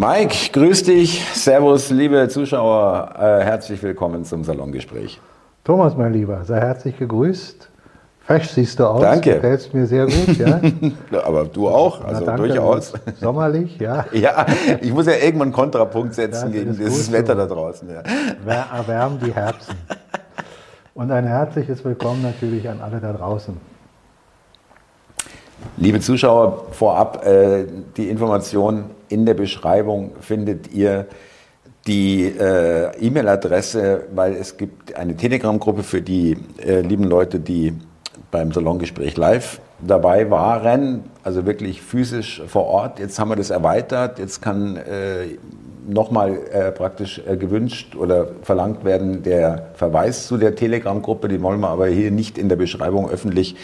Mike, grüß dich. Servus, liebe Zuschauer. Äh, herzlich willkommen zum Salongespräch. Thomas, mein Lieber, sei herzlich gegrüßt. Fesch siehst du aus. Danke. Gefällst mir sehr gut, ja. Aber du auch, also Na, durchaus. Sommerlich, ja. Ja, ich muss ja irgendwann einen Kontrapunkt setzen Das gegen dieses gut Wetter so. da draußen. Ja. Erwärmen die Herzen. Und ein herzliches Willkommen natürlich an alle da draußen. Liebe Zuschauer, vorab äh, die Information in der Beschreibung findet ihr die äh, E-Mail-Adresse, weil es gibt eine Telegram-Gruppe für die äh, lieben Leute, die beim Salongespräch live dabei waren, also wirklich physisch vor Ort. Jetzt haben wir das erweitert, jetzt kann äh, nochmal äh, praktisch äh, gewünscht oder verlangt werden der Verweis zu der Telegram-Gruppe, die wollen wir aber hier nicht in der Beschreibung öffentlich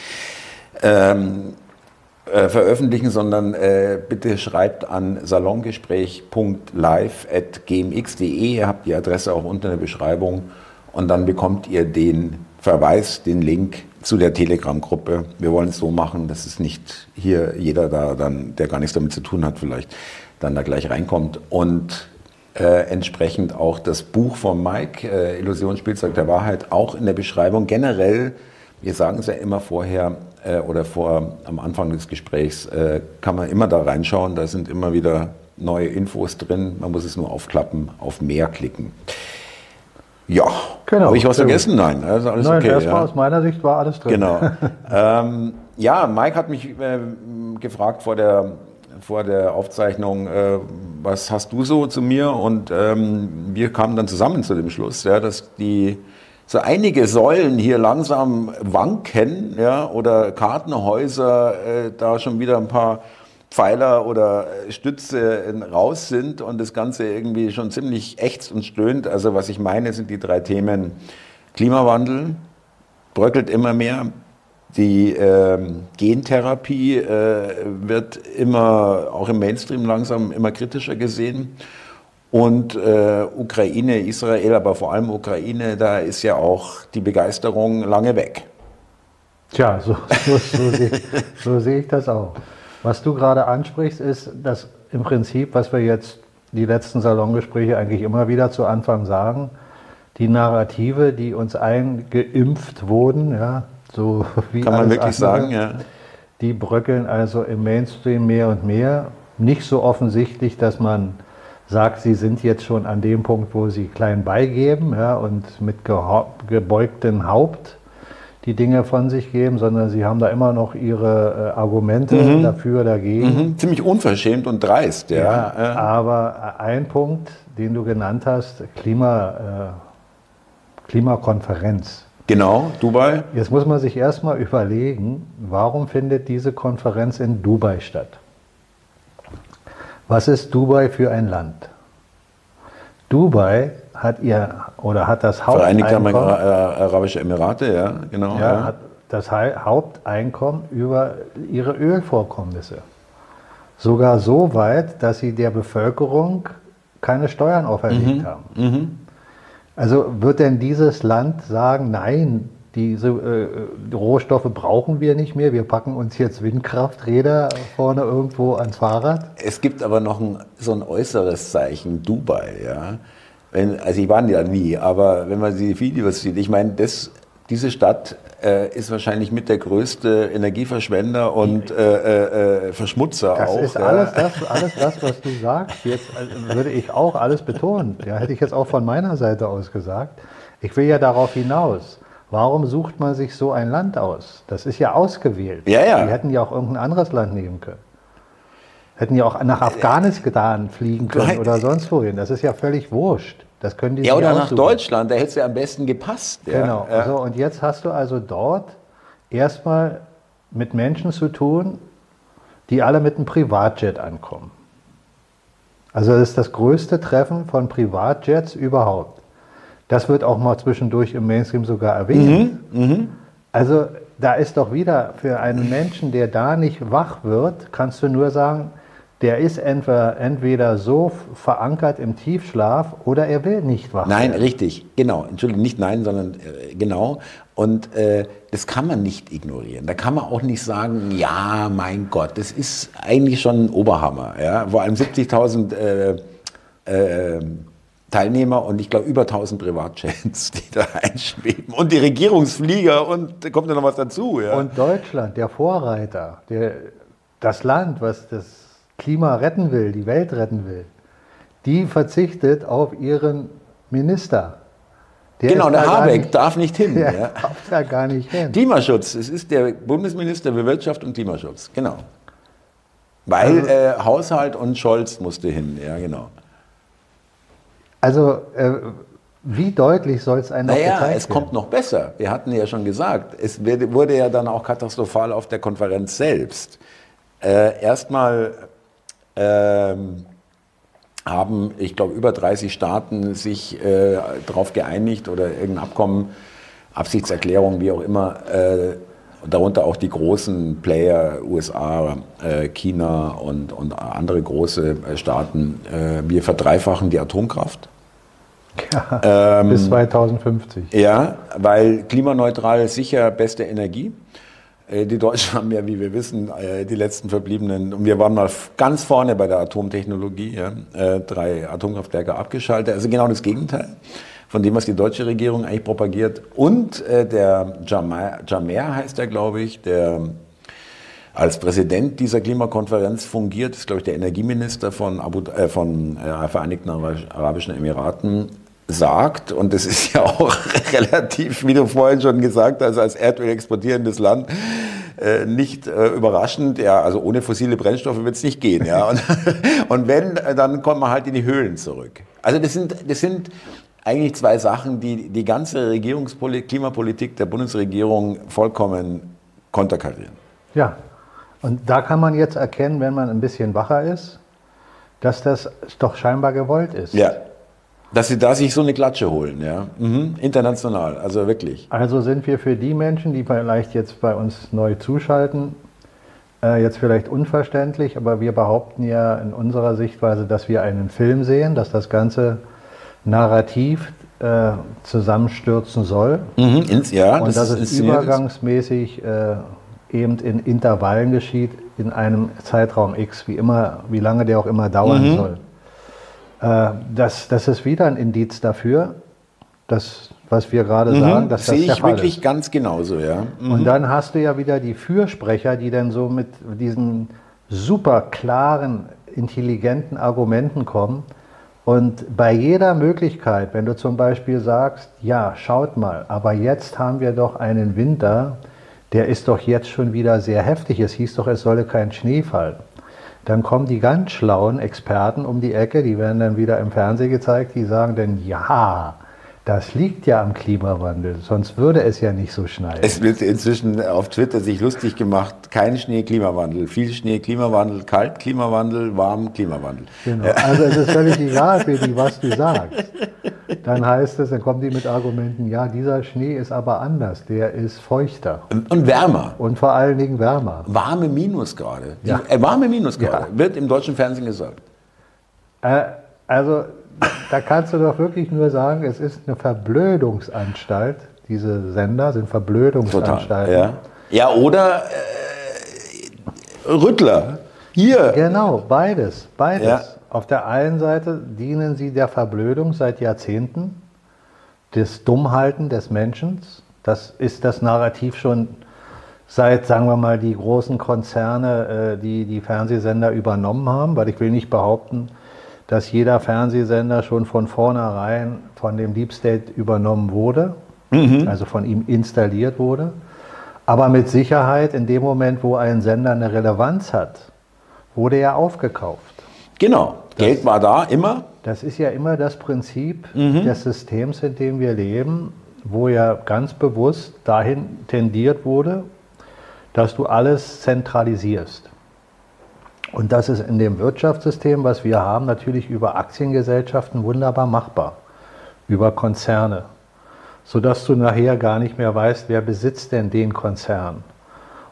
ähm, äh, veröffentlichen, sondern äh, bitte schreibt an salongespräch.live.gmx.de. Ihr habt die Adresse auch unter der Beschreibung und dann bekommt ihr den Verweis, den Link zu der Telegram-Gruppe. Wir wollen es so machen, dass es nicht hier jeder da dann, der gar nichts damit zu tun hat, vielleicht dann da gleich reinkommt und äh, entsprechend auch das Buch von Mike, äh, Illusionsspielzeug der Wahrheit, auch in der Beschreibung. Generell, wir sagen es ja immer vorher äh, oder vor am Anfang des Gesprächs, äh, kann man immer da reinschauen. Da sind immer wieder neue Infos drin. Man muss es nur aufklappen, auf mehr klicken. Ja, Genau, habe ich was vergessen? Nein, also alles Nein, okay. erstmal ja. aus meiner Sicht war alles drin. Genau. ähm, ja, Mike hat mich äh, gefragt vor der, vor der Aufzeichnung, äh, was hast du so zu mir? Und ähm, wir kamen dann zusammen zu dem Schluss, ja, dass die so einige Säulen hier langsam wanken, ja, oder Kartenhäuser äh, da schon wieder ein paar Pfeiler oder äh, Stütze äh, raus sind und das Ganze irgendwie schon ziemlich ächzt und stöhnt. Also was ich meine, sind die drei Themen Klimawandel, bröckelt immer mehr. Die ähm, Gentherapie äh, wird immer, auch im Mainstream langsam immer kritischer gesehen. Und äh, Ukraine, Israel, aber vor allem Ukraine, da ist ja auch die Begeisterung lange weg. Tja, so, so, so, sehe, so sehe ich das auch. Was du gerade ansprichst, ist, dass im Prinzip, was wir jetzt die letzten Salongespräche eigentlich immer wieder zu Anfang sagen, die Narrative, die uns eingeimpft wurden, ja, so wie Kann man wirklich andere, sagen, ja. die bröckeln also im Mainstream mehr und mehr. Nicht so offensichtlich, dass man sagt, sie sind jetzt schon an dem Punkt, wo sie klein beigeben ja, und mit gebeugtem Haupt die Dinge von sich geben, sondern sie haben da immer noch ihre äh, Argumente dafür, dagegen. Mhm. Ziemlich unverschämt und dreist, ja. Ja, ja. aber ein Punkt, den du genannt hast, Klima, äh, Klimakonferenz. Genau, Dubai. Jetzt muss man sich erstmal überlegen, warum findet diese Konferenz in Dubai statt? Was ist Dubai für ein Land? Dubai hat ihr oder hat das Vereinigte Haupteinkommen, äh, Arabische Emirate, ja, genau. ja, hat das Haupteinkommen über ihre Ölvorkommnisse. Sogar so weit, dass sie der Bevölkerung keine Steuern auferlegt Mhm. haben. Also wird denn dieses Land sagen, nein, diese äh, Rohstoffe brauchen wir nicht mehr, wir packen uns jetzt Windkrafträder vorne irgendwo ans Fahrrad? Es gibt aber noch ein, so ein äußeres Zeichen, Dubai, ja. Wenn, also ich war ja nie, aber wenn man die Videos sieht, ich meine, das, diese Stadt äh, ist wahrscheinlich mit der größte Energieverschwender und äh, äh, Verschmutzer Das auch. ist ja. alles das, alles das, was du sagst. Jetzt äh, würde ich auch alles betonen. Ja, hätte ich jetzt auch von meiner Seite aus gesagt. Ich will ja darauf hinaus. Warum sucht man sich so ein Land aus? Das ist ja ausgewählt. Ja, ja. Die hätten ja auch irgendein anderes Land nehmen können. Hätten ja auch nach Afghanistan fliegen können Nein. oder sonst wohin. Das ist ja völlig wurscht. Das können die Ja, oder nach. Deutschland, da hätte es ja am besten gepasst. Ja. Genau. Ja. So, und jetzt hast du also dort erstmal mit Menschen zu tun, die alle mit einem Privatjet ankommen. Also das ist das größte Treffen von Privatjets überhaupt. Das wird auch mal zwischendurch im Mainstream sogar erwähnt. Also da ist doch wieder für einen Menschen, der da nicht wach wird, kannst du nur sagen, der ist entweder, entweder so verankert im Tiefschlaf oder er will nicht wach Nein, werden. richtig, genau. Entschuldigung, nicht nein, sondern äh, genau. Und äh, das kann man nicht ignorieren. Da kann man auch nicht sagen, ja, mein Gott, das ist eigentlich schon ein Oberhammer. Ja? Vor allem 70.000 äh, äh, Teilnehmer und ich glaube über 1000 Privatjets, die da einschweben. Und die Regierungsflieger und da kommt ja noch was dazu. Ja? Und Deutschland, der Vorreiter, der, das Land, was das Klima retten will, die Welt retten will, die verzichtet auf ihren Minister. Der genau, der Habeck nicht, darf nicht hin. Der ja. darf da gar nicht hin. Klimaschutz, es ist der Bundesminister für Wirtschaft und Klimaschutz, genau. Weil also, äh, Haushalt und Scholz musste hin, ja genau. Also äh, wie deutlich soll es einem naja, gezeigt es kommt noch besser. Wir hatten ja schon gesagt, es wurde ja dann auch katastrophal auf der Konferenz selbst. Äh, Erstmal ähm, haben, ich glaube, über 30 Staaten sich äh, darauf geeinigt oder irgendein Abkommen, Absichtserklärung, wie auch immer, äh, darunter auch die großen Player, USA, äh, China und, und andere große äh, Staaten. Äh, wir verdreifachen die Atomkraft. Ja, ähm, bis 2050. Ja, weil klimaneutral sicher beste Energie. Äh, die Deutschen haben ja, wie wir wissen, äh, die letzten verbliebenen, und wir waren mal ganz vorne bei der Atomtechnologie, ja, äh, drei Atomkraftwerke abgeschaltet. Also genau das Gegenteil von dem, was die deutsche Regierung eigentlich propagiert. Und der Jamer, Jamer heißt er, glaube ich, der als Präsident dieser Klimakonferenz fungiert, ist, glaube ich, der Energieminister von, Abu, äh, von äh, Vereinigten Arabischen Emiraten, sagt, und das ist ja auch relativ, wie du vorhin schon gesagt hast, als Erdöl exportierendes Land, äh, nicht äh, überraschend, ja, also ohne fossile Brennstoffe wird es nicht gehen, ja. Und, und wenn, dann kommt man halt in die Höhlen zurück. Also das sind, das sind eigentlich zwei Sachen, die die ganze Regierungspolitik, Klimapolitik der Bundesregierung vollkommen konterkarieren. Ja, und da kann man jetzt erkennen, wenn man ein bisschen wacher ist, dass das doch scheinbar gewollt ist. Ja. Dass sie da sich so eine Klatsche holen, ja. Mhm. International, also wirklich. Also sind wir für die Menschen, die vielleicht jetzt bei uns neu zuschalten, äh, jetzt vielleicht unverständlich, aber wir behaupten ja in unserer Sichtweise, dass wir einen Film sehen, dass das ganze Narrativ äh, zusammenstürzen soll. Mhm, ins, ja, und das dass es übergangsmäßig äh, eben in Intervallen geschieht, in einem Zeitraum X, wie immer, wie lange der auch immer dauern mhm. soll. Äh, das, das ist wieder ein Indiz dafür, dass, was wir gerade mhm, sagen, dass das Sehe ich wirklich ist. ganz genauso, ja. Mhm. Und dann hast du ja wieder die Fürsprecher, die dann so mit diesen super klaren, intelligenten Argumenten kommen. Und bei jeder Möglichkeit, wenn du zum Beispiel sagst, ja, schaut mal, aber jetzt haben wir doch einen Winter, der ist doch jetzt schon wieder sehr heftig. Es hieß doch, es solle kein Schnee fallen. Dann kommen die ganz schlauen Experten um die Ecke, die werden dann wieder im Fernsehen gezeigt, die sagen dann, ja, das liegt ja am Klimawandel, sonst würde es ja nicht so schneien. Es wird inzwischen auf Twitter sich lustig gemacht, kein Schnee, Klimawandel, viel Schnee, Klimawandel, kalt, Klimawandel, warm, Klimawandel. Genau, also es ist völlig egal, Billy, was du sagst. Dann heißt es, dann kommen die mit Argumenten, ja, dieser Schnee ist aber anders, der ist feuchter. Und wärmer. Und vor allen Dingen wärmer. Warme Minusgrade. Ja. Äh, warme Minusgrade, ja. wird im deutschen Fernsehen gesagt. Äh, also da kannst du doch wirklich nur sagen, es ist eine Verblödungsanstalt. Diese Sender sind Verblödungsanstalten. Total, ja. ja, oder äh, Rüttler. Hier. Genau, beides. Beides. Ja. Auf der einen Seite dienen sie der Verblödung seit Jahrzehnten, des Dummhalten des Menschen. Das ist das Narrativ schon seit, sagen wir mal, die großen Konzerne, äh, die die Fernsehsender übernommen haben, weil ich will nicht behaupten, dass jeder Fernsehsender schon von vornherein von dem Deep State übernommen wurde, mhm. also von ihm installiert wurde. Aber mit Sicherheit in dem Moment, wo ein Sender eine Relevanz hat, wurde er aufgekauft. Genau, das, Geld war da immer. Das ist ja immer das Prinzip mhm. des Systems, in dem wir leben, wo ja ganz bewusst dahin tendiert wurde, dass du alles zentralisierst. Und das ist in dem Wirtschaftssystem, was wir haben, natürlich über Aktiengesellschaften wunderbar machbar, über Konzerne, sodass du nachher gar nicht mehr weißt, wer besitzt denn den Konzern.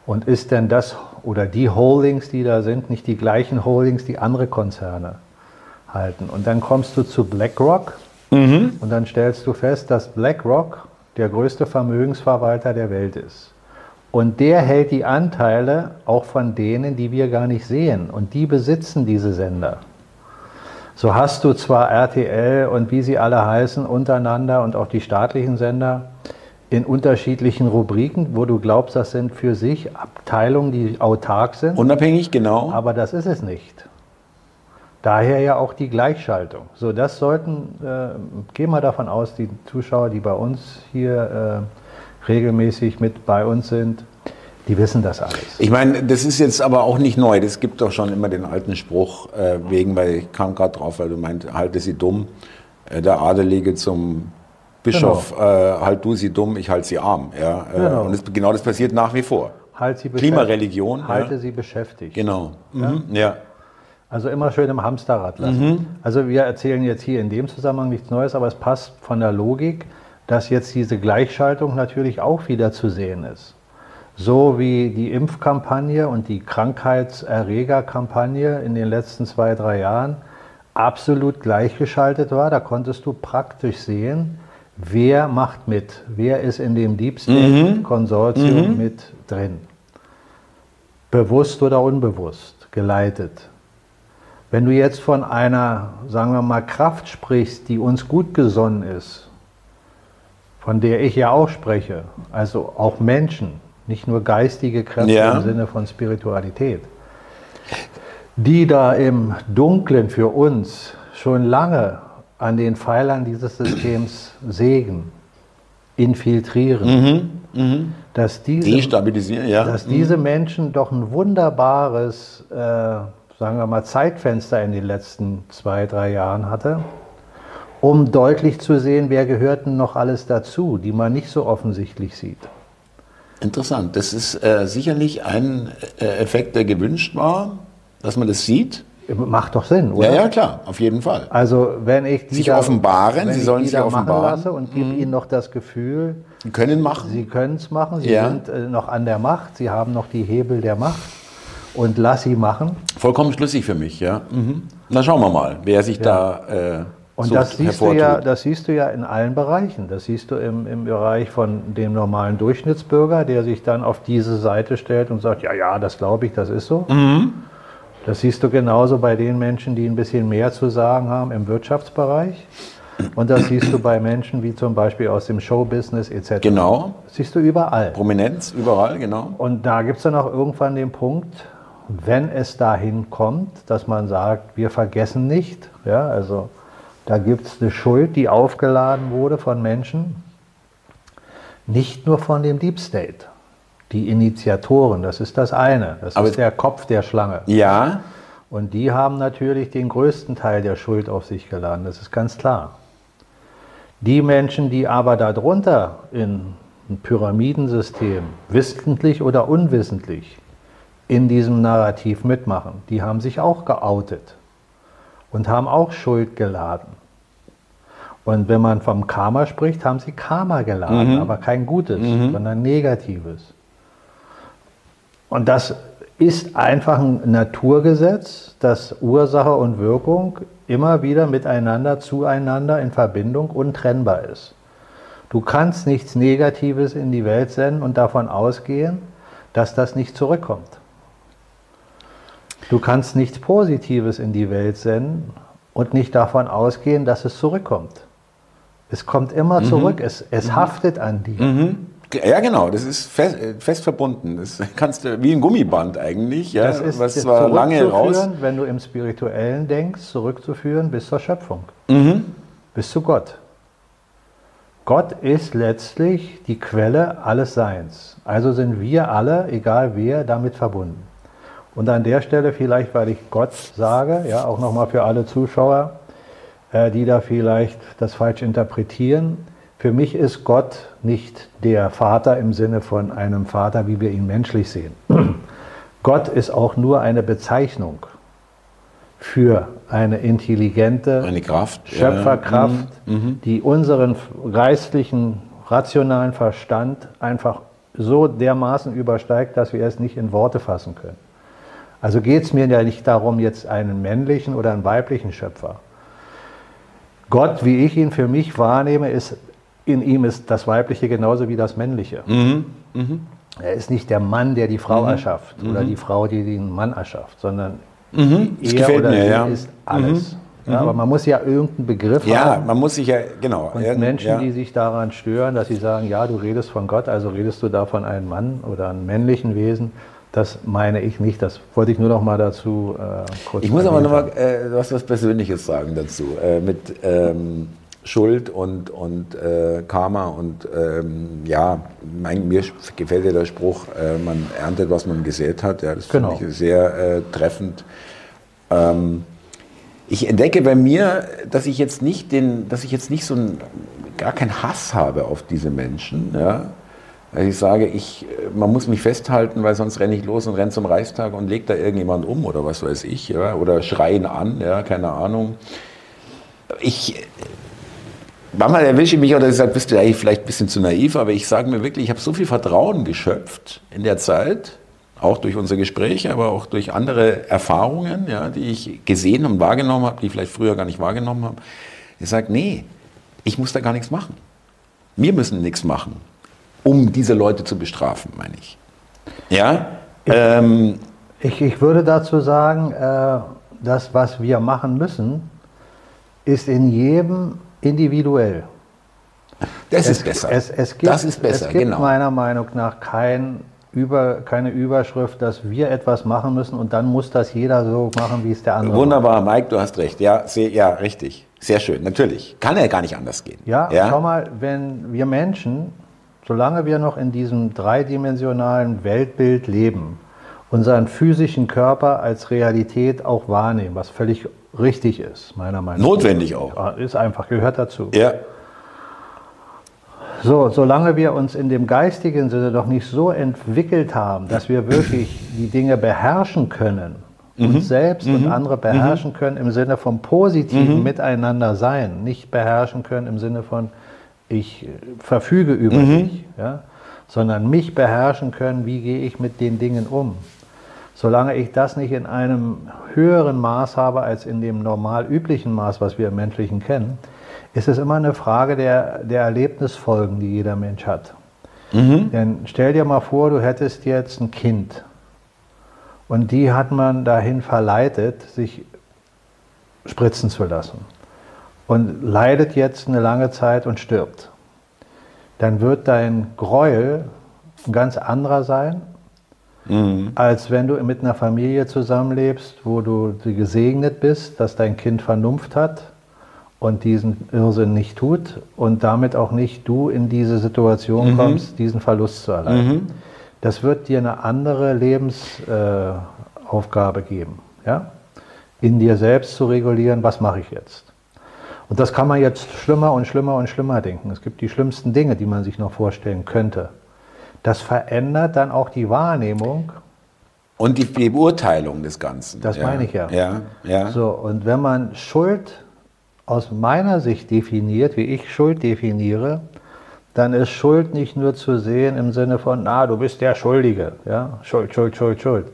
Und ist denn das oder die Holdings, die da sind, nicht die gleichen Holdings, die andere Konzerne halten? Und dann kommst du zu BlackRock mhm. und dann stellst du fest, dass BlackRock der größte Vermögensverwalter der Welt ist. Und der hält die Anteile auch von denen, die wir gar nicht sehen. Und die besitzen diese Sender. So hast du zwar RTL und wie sie alle heißen untereinander und auch die staatlichen Sender in unterschiedlichen Rubriken, wo du glaubst, das sind für sich Abteilungen, die autark sind. Unabhängig, genau. Aber das ist es nicht. Daher ja auch die Gleichschaltung. So, das sollten, äh, gehen wir davon aus, die Zuschauer, die bei uns hier äh, regelmäßig mit bei uns sind, die wissen das alles. Ich meine, das ist jetzt aber auch nicht neu. Das gibt doch schon immer den alten Spruch, äh, wegen, weil ich kam gerade drauf, weil du meint, halte sie dumm. Äh, der Adelige zum Bischof, genau. äh, halt du sie dumm, ich halte sie arm. Ja? Äh, genau. Und das, genau das passiert nach wie vor. Halt sie Klimareligion. Halte ja? sie beschäftigt. Genau. Mhm. Ja? ja. Also immer schön im Hamsterrad lassen. Mhm. Also wir erzählen jetzt hier in dem Zusammenhang nichts Neues, aber es passt von der Logik, dass jetzt diese Gleichschaltung natürlich auch wieder zu sehen ist. So wie die Impfkampagne und die Krankheitserregerkampagne in den letzten zwei, drei Jahren absolut gleichgeschaltet war, da konntest du praktisch sehen, wer macht mit, wer ist in dem Deep State-Konsortium mhm. mit drin. Bewusst oder unbewusst geleitet. Wenn du jetzt von einer, sagen wir mal, Kraft sprichst, die uns gut gesonnen ist, von der ich ja auch spreche, also auch Menschen, nicht nur geistige Kräfte ja. im Sinne von Spiritualität, die da im Dunklen für uns schon lange an den Pfeilern dieses Systems sägen, infiltrieren, mhm, mh. dass diese, Destabilisieren, ja. dass diese mhm. Menschen doch ein wunderbares, äh, sagen wir mal, Zeitfenster in den letzten zwei, drei Jahren hatte, um deutlich zu sehen, wer gehört denn noch alles dazu, die man nicht so offensichtlich sieht. Interessant. Das ist äh, sicherlich ein äh, Effekt, der gewünscht war, dass man das sieht. Macht doch Sinn, oder? Ja, ja, klar, auf jeden Fall. Also wenn ich die sich da, offenbaren, sie sollen sich offenbaren lasse und gebe mhm. ihnen noch das Gefühl, sie können machen, sie können es machen, sie ja. sind äh, noch an der Macht, sie haben noch die Hebel der Macht und lass sie machen. Vollkommen schlüssig für mich, ja. Mhm. Na schauen wir mal, wer sich ja. da äh, und so das, siehst du ja, das siehst du ja in allen Bereichen. Das siehst du im, im Bereich von dem normalen Durchschnittsbürger, der sich dann auf diese Seite stellt und sagt, ja, ja, das glaube ich, das ist so. Mhm. Das siehst du genauso bei den Menschen, die ein bisschen mehr zu sagen haben im Wirtschaftsbereich. Und das siehst du bei Menschen wie zum Beispiel aus dem Showbusiness etc. Genau. Das siehst du überall. Prominenz, überall, genau. Und da gibt es dann auch irgendwann den Punkt, wenn es dahin kommt, dass man sagt, wir vergessen nicht, ja, also da gibt es eine Schuld, die aufgeladen wurde von Menschen, nicht nur von dem Deep State. Die Initiatoren, das ist das eine. Das Aber ist der Kopf der Schlange. Ja. Und die haben natürlich den größten Teil der Schuld auf sich geladen, das ist ganz klar. Die Menschen, die aber darunter in ein Pyramidensystem, wissentlich oder unwissentlich, in diesem Narrativ mitmachen, die haben sich auch geoutet und haben auch Schuld geladen. Und wenn man vom Karma spricht, haben sie Karma geladen, mhm. aber kein Gutes, mhm. sondern Negatives. Und das ist einfach ein Naturgesetz, dass Ursache und Wirkung immer wieder miteinander, zueinander in Verbindung untrennbar ist. Du kannst nichts Negatives in die Welt senden und davon ausgehen, dass das nicht zurückkommt. Du kannst nichts Positives in die Welt senden und nicht davon ausgehen, dass es zurückkommt. Es kommt immer mhm. zurück, es, es mhm. haftet an dir. Mhm. Ja, genau, das ist fest, fest, verbunden. Das kannst du wie ein Gummiband eigentlich, ja, das ist was zwar lange raus. Wenn du im Spirituellen denkst, zurückzuführen bis zur Schöpfung, mhm. bis zu Gott. Gott ist letztlich die Quelle alles Seins. Also sind wir alle, egal wer, damit verbunden. Und an der Stelle vielleicht, weil ich Gott sage, ja, auch nochmal für alle Zuschauer, äh, die da vielleicht das falsch interpretieren. Für mich ist Gott nicht der Vater im Sinne von einem Vater, wie wir ihn menschlich sehen. Gott ist auch nur eine Bezeichnung für eine intelligente eine Kraft, Schöpferkraft, ja. mhm. mhm. die unseren geistlichen, rationalen Verstand einfach so dermaßen übersteigt, dass wir es nicht in Worte fassen können. Also geht es mir ja nicht darum, jetzt einen männlichen oder einen weiblichen Schöpfer. Gott, wie ich ihn für mich wahrnehme, ist, in ihm ist das Weibliche genauso wie das Männliche. Mhm. Mhm. Er ist nicht der Mann, der die Frau mhm. erschafft oder mhm. die Frau, die den Mann erschafft, sondern mhm. er oder mir, ja. ist alles. Mhm. Ja, aber man muss ja irgendeinen Begriff ja, haben. Ja, man muss sich ja, genau. Und Menschen, ja. die sich daran stören, dass sie sagen, ja, du redest von Gott, also redest du da von einem Mann oder einem männlichen Wesen, das meine ich nicht. Das wollte ich nur noch mal dazu äh, kurz Ich muss aber noch mal äh, was, was Persönliches sagen dazu. Äh, mit ähm, Schuld und, und äh, Karma und ähm, ja, mein, mir gefällt ja der Spruch, äh, man erntet, was man gesät hat. Ja, das genau. finde ich sehr äh, treffend. Ähm, ich entdecke bei mir, dass ich jetzt nicht den, dass ich jetzt nicht so ein, gar keinen Hass habe auf diese Menschen. Ja? Also ich sage, ich, man muss mich festhalten, weil sonst renne ich los und renne zum Reichstag und lege da irgendjemand um oder was weiß ich, ja? oder schreien an, ja, keine Ahnung. Ich, manchmal erwische ich mich oder ich sage, bist du eigentlich vielleicht ein bisschen zu naiv, aber ich sage mir wirklich, ich habe so viel Vertrauen geschöpft in der Zeit, auch durch unsere Gespräche, aber auch durch andere Erfahrungen, ja, die ich gesehen und wahrgenommen habe, die ich vielleicht früher gar nicht wahrgenommen habe. Ich sage, nee, ich muss da gar nichts machen. Wir müssen nichts machen um diese Leute zu bestrafen, meine ich. Ja? Ich, ähm, ich, ich, würde dazu sagen, äh, das, was wir machen müssen, ist in jedem individuell. Das es, ist besser. Es, es gibt, das ist besser, es gibt genau. meiner Meinung nach kein über, keine Überschrift, dass wir etwas machen müssen und dann muss das jeder so machen, wie es der andere Wunderbar, macht. Mike, du hast recht. Ja, sehr, ja, richtig. Sehr schön, natürlich. Kann ja gar nicht anders gehen. Ja, ja, schau mal, wenn wir Menschen solange wir noch in diesem dreidimensionalen Weltbild leben, unseren physischen Körper als Realität auch wahrnehmen, was völlig richtig ist, meiner Meinung nach. Notwendig auch. Ist einfach, gehört dazu. Ja. So, solange wir uns in dem geistigen Sinne noch nicht so entwickelt haben, dass wir wirklich die Dinge beherrschen können, mhm. uns selbst mhm. und andere beherrschen mhm. können im Sinne von positiven mhm. Miteinander sein, nicht beherrschen können im Sinne von ich verfüge über mhm. dich, ja, sondern mich beherrschen können, wie gehe ich mit den Dingen um. Solange ich das nicht in einem höheren Maß habe als in dem normal üblichen Maß, was wir im Menschlichen kennen, ist es immer eine Frage der, der Erlebnisfolgen, die jeder Mensch hat. Mhm. Denn stell dir mal vor, du hättest jetzt ein Kind und die hat man dahin verleitet, sich spritzen zu lassen und leidet jetzt eine lange Zeit und stirbt, dann wird dein Gräuel ein ganz anderer sein, mhm. als wenn du mit einer Familie zusammenlebst, wo du gesegnet bist, dass dein Kind Vernunft hat und diesen Irrsinn nicht tut und damit auch nicht du in diese Situation mhm. kommst, diesen Verlust zu erleiden. Mhm. Das wird dir eine andere Lebensaufgabe äh, geben. Ja? In dir selbst zu regulieren, was mache ich jetzt? Und das kann man jetzt schlimmer und schlimmer und schlimmer denken. Es gibt die schlimmsten Dinge, die man sich noch vorstellen könnte. Das verändert dann auch die Wahrnehmung. Und die Beurteilung des Ganzen. Das ja. meine ich ja. ja. Ja, So, und wenn man Schuld aus meiner Sicht definiert, wie ich Schuld definiere, dann ist Schuld nicht nur zu sehen im Sinne von, na, du bist der Schuldige, ja, Schuld, Schuld, Schuld, Schuld,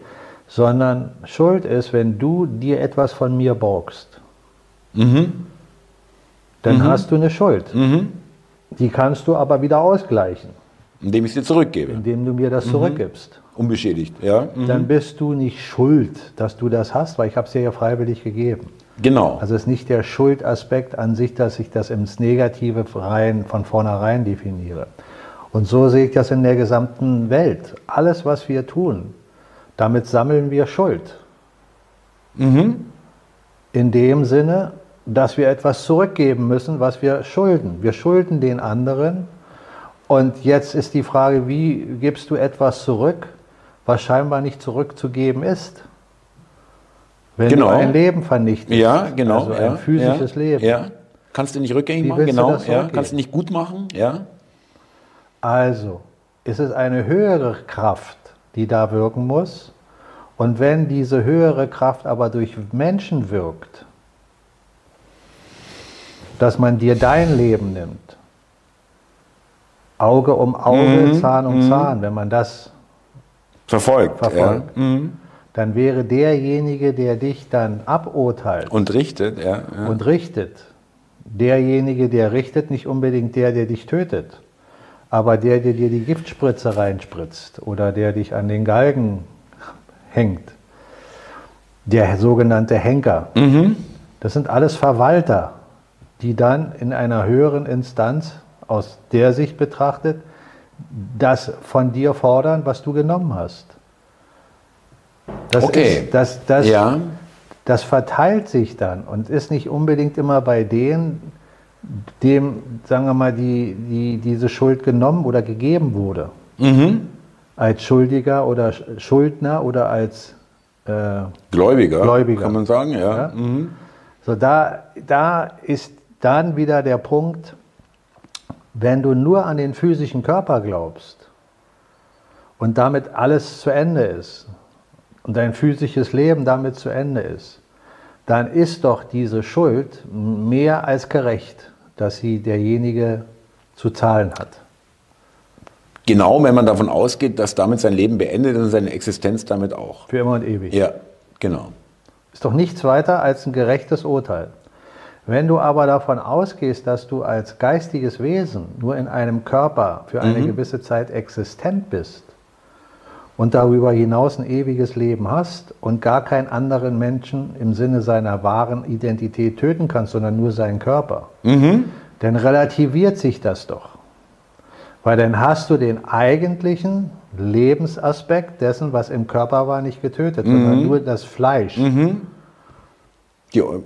sondern Schuld ist, wenn du dir etwas von mir borgst. Mhm dann mhm. hast du eine Schuld. Mhm. Die kannst du aber wieder ausgleichen. Indem ich sie zurückgebe. Indem du mir das mhm. zurückgibst. Unbeschädigt, ja. Mhm. Dann bist du nicht schuld, dass du das hast, weil ich habe es dir ja freiwillig gegeben. Genau. Also es ist nicht der Schuldaspekt an sich, dass ich das ins Negative rein, von vornherein definiere. Und so sehe ich das in der gesamten Welt. Alles, was wir tun, damit sammeln wir Schuld. Mhm. In dem Sinne, dass wir etwas zurückgeben müssen, was wir schulden. Wir schulden den anderen. Und jetzt ist die Frage, wie gibst du etwas zurück, was scheinbar nicht zurückzugeben ist? Wenn genau. du ein Leben vernichtest. Ja, genau. Also ein ja, physisches ja, Leben. Ja. Kannst du nicht rückgängig machen? Genau. Ja. Kannst du nicht gut machen? Ja. Also, ist es eine höhere Kraft, die da wirken muss. Und wenn diese höhere Kraft aber durch Menschen wirkt, dass man dir dein Leben nimmt, Auge um Auge, mhm. Zahn um mhm. Zahn, wenn man das verfolgt, verfolgt ja. mhm. dann wäre derjenige, der dich dann aburteilt und richtet, ja, ja. und richtet, derjenige, der richtet, nicht unbedingt der, der dich tötet, aber der, der dir die Giftspritze reinspritzt oder der dich an den Galgen hängt, der sogenannte Henker. Mhm. Das sind alles Verwalter, die dann in einer höheren Instanz aus der Sicht betrachtet das von dir fordern, was du genommen hast. Das okay. Ist, das, das, ja. das verteilt sich dann und ist nicht unbedingt immer bei denen, dem, sagen wir mal, die, die diese Schuld genommen oder gegeben wurde. Mhm. Als Schuldiger oder Schuldner oder als äh, Gläubiger, Gläubiger, kann man sagen, ja. ja? Mhm. So, da, da ist dann wieder der Punkt, wenn du nur an den physischen Körper glaubst und damit alles zu Ende ist und dein physisches Leben damit zu Ende ist, dann ist doch diese Schuld mehr als gerecht, dass sie derjenige zu zahlen hat. Genau, wenn man davon ausgeht, dass damit sein Leben beendet und seine Existenz damit auch. Für immer und ewig. Ja, genau. Ist doch nichts weiter als ein gerechtes Urteil. Wenn du aber davon ausgehst, dass du als geistiges Wesen nur in einem Körper für eine mhm. gewisse Zeit existent bist und darüber hinaus ein ewiges Leben hast und gar keinen anderen Menschen im Sinne seiner wahren Identität töten kannst, sondern nur seinen Körper, mhm. dann relativiert sich das doch. Weil dann hast du den eigentlichen Lebensaspekt dessen, was im Körper war, nicht getötet, mhm. sondern nur das Fleisch. Mhm.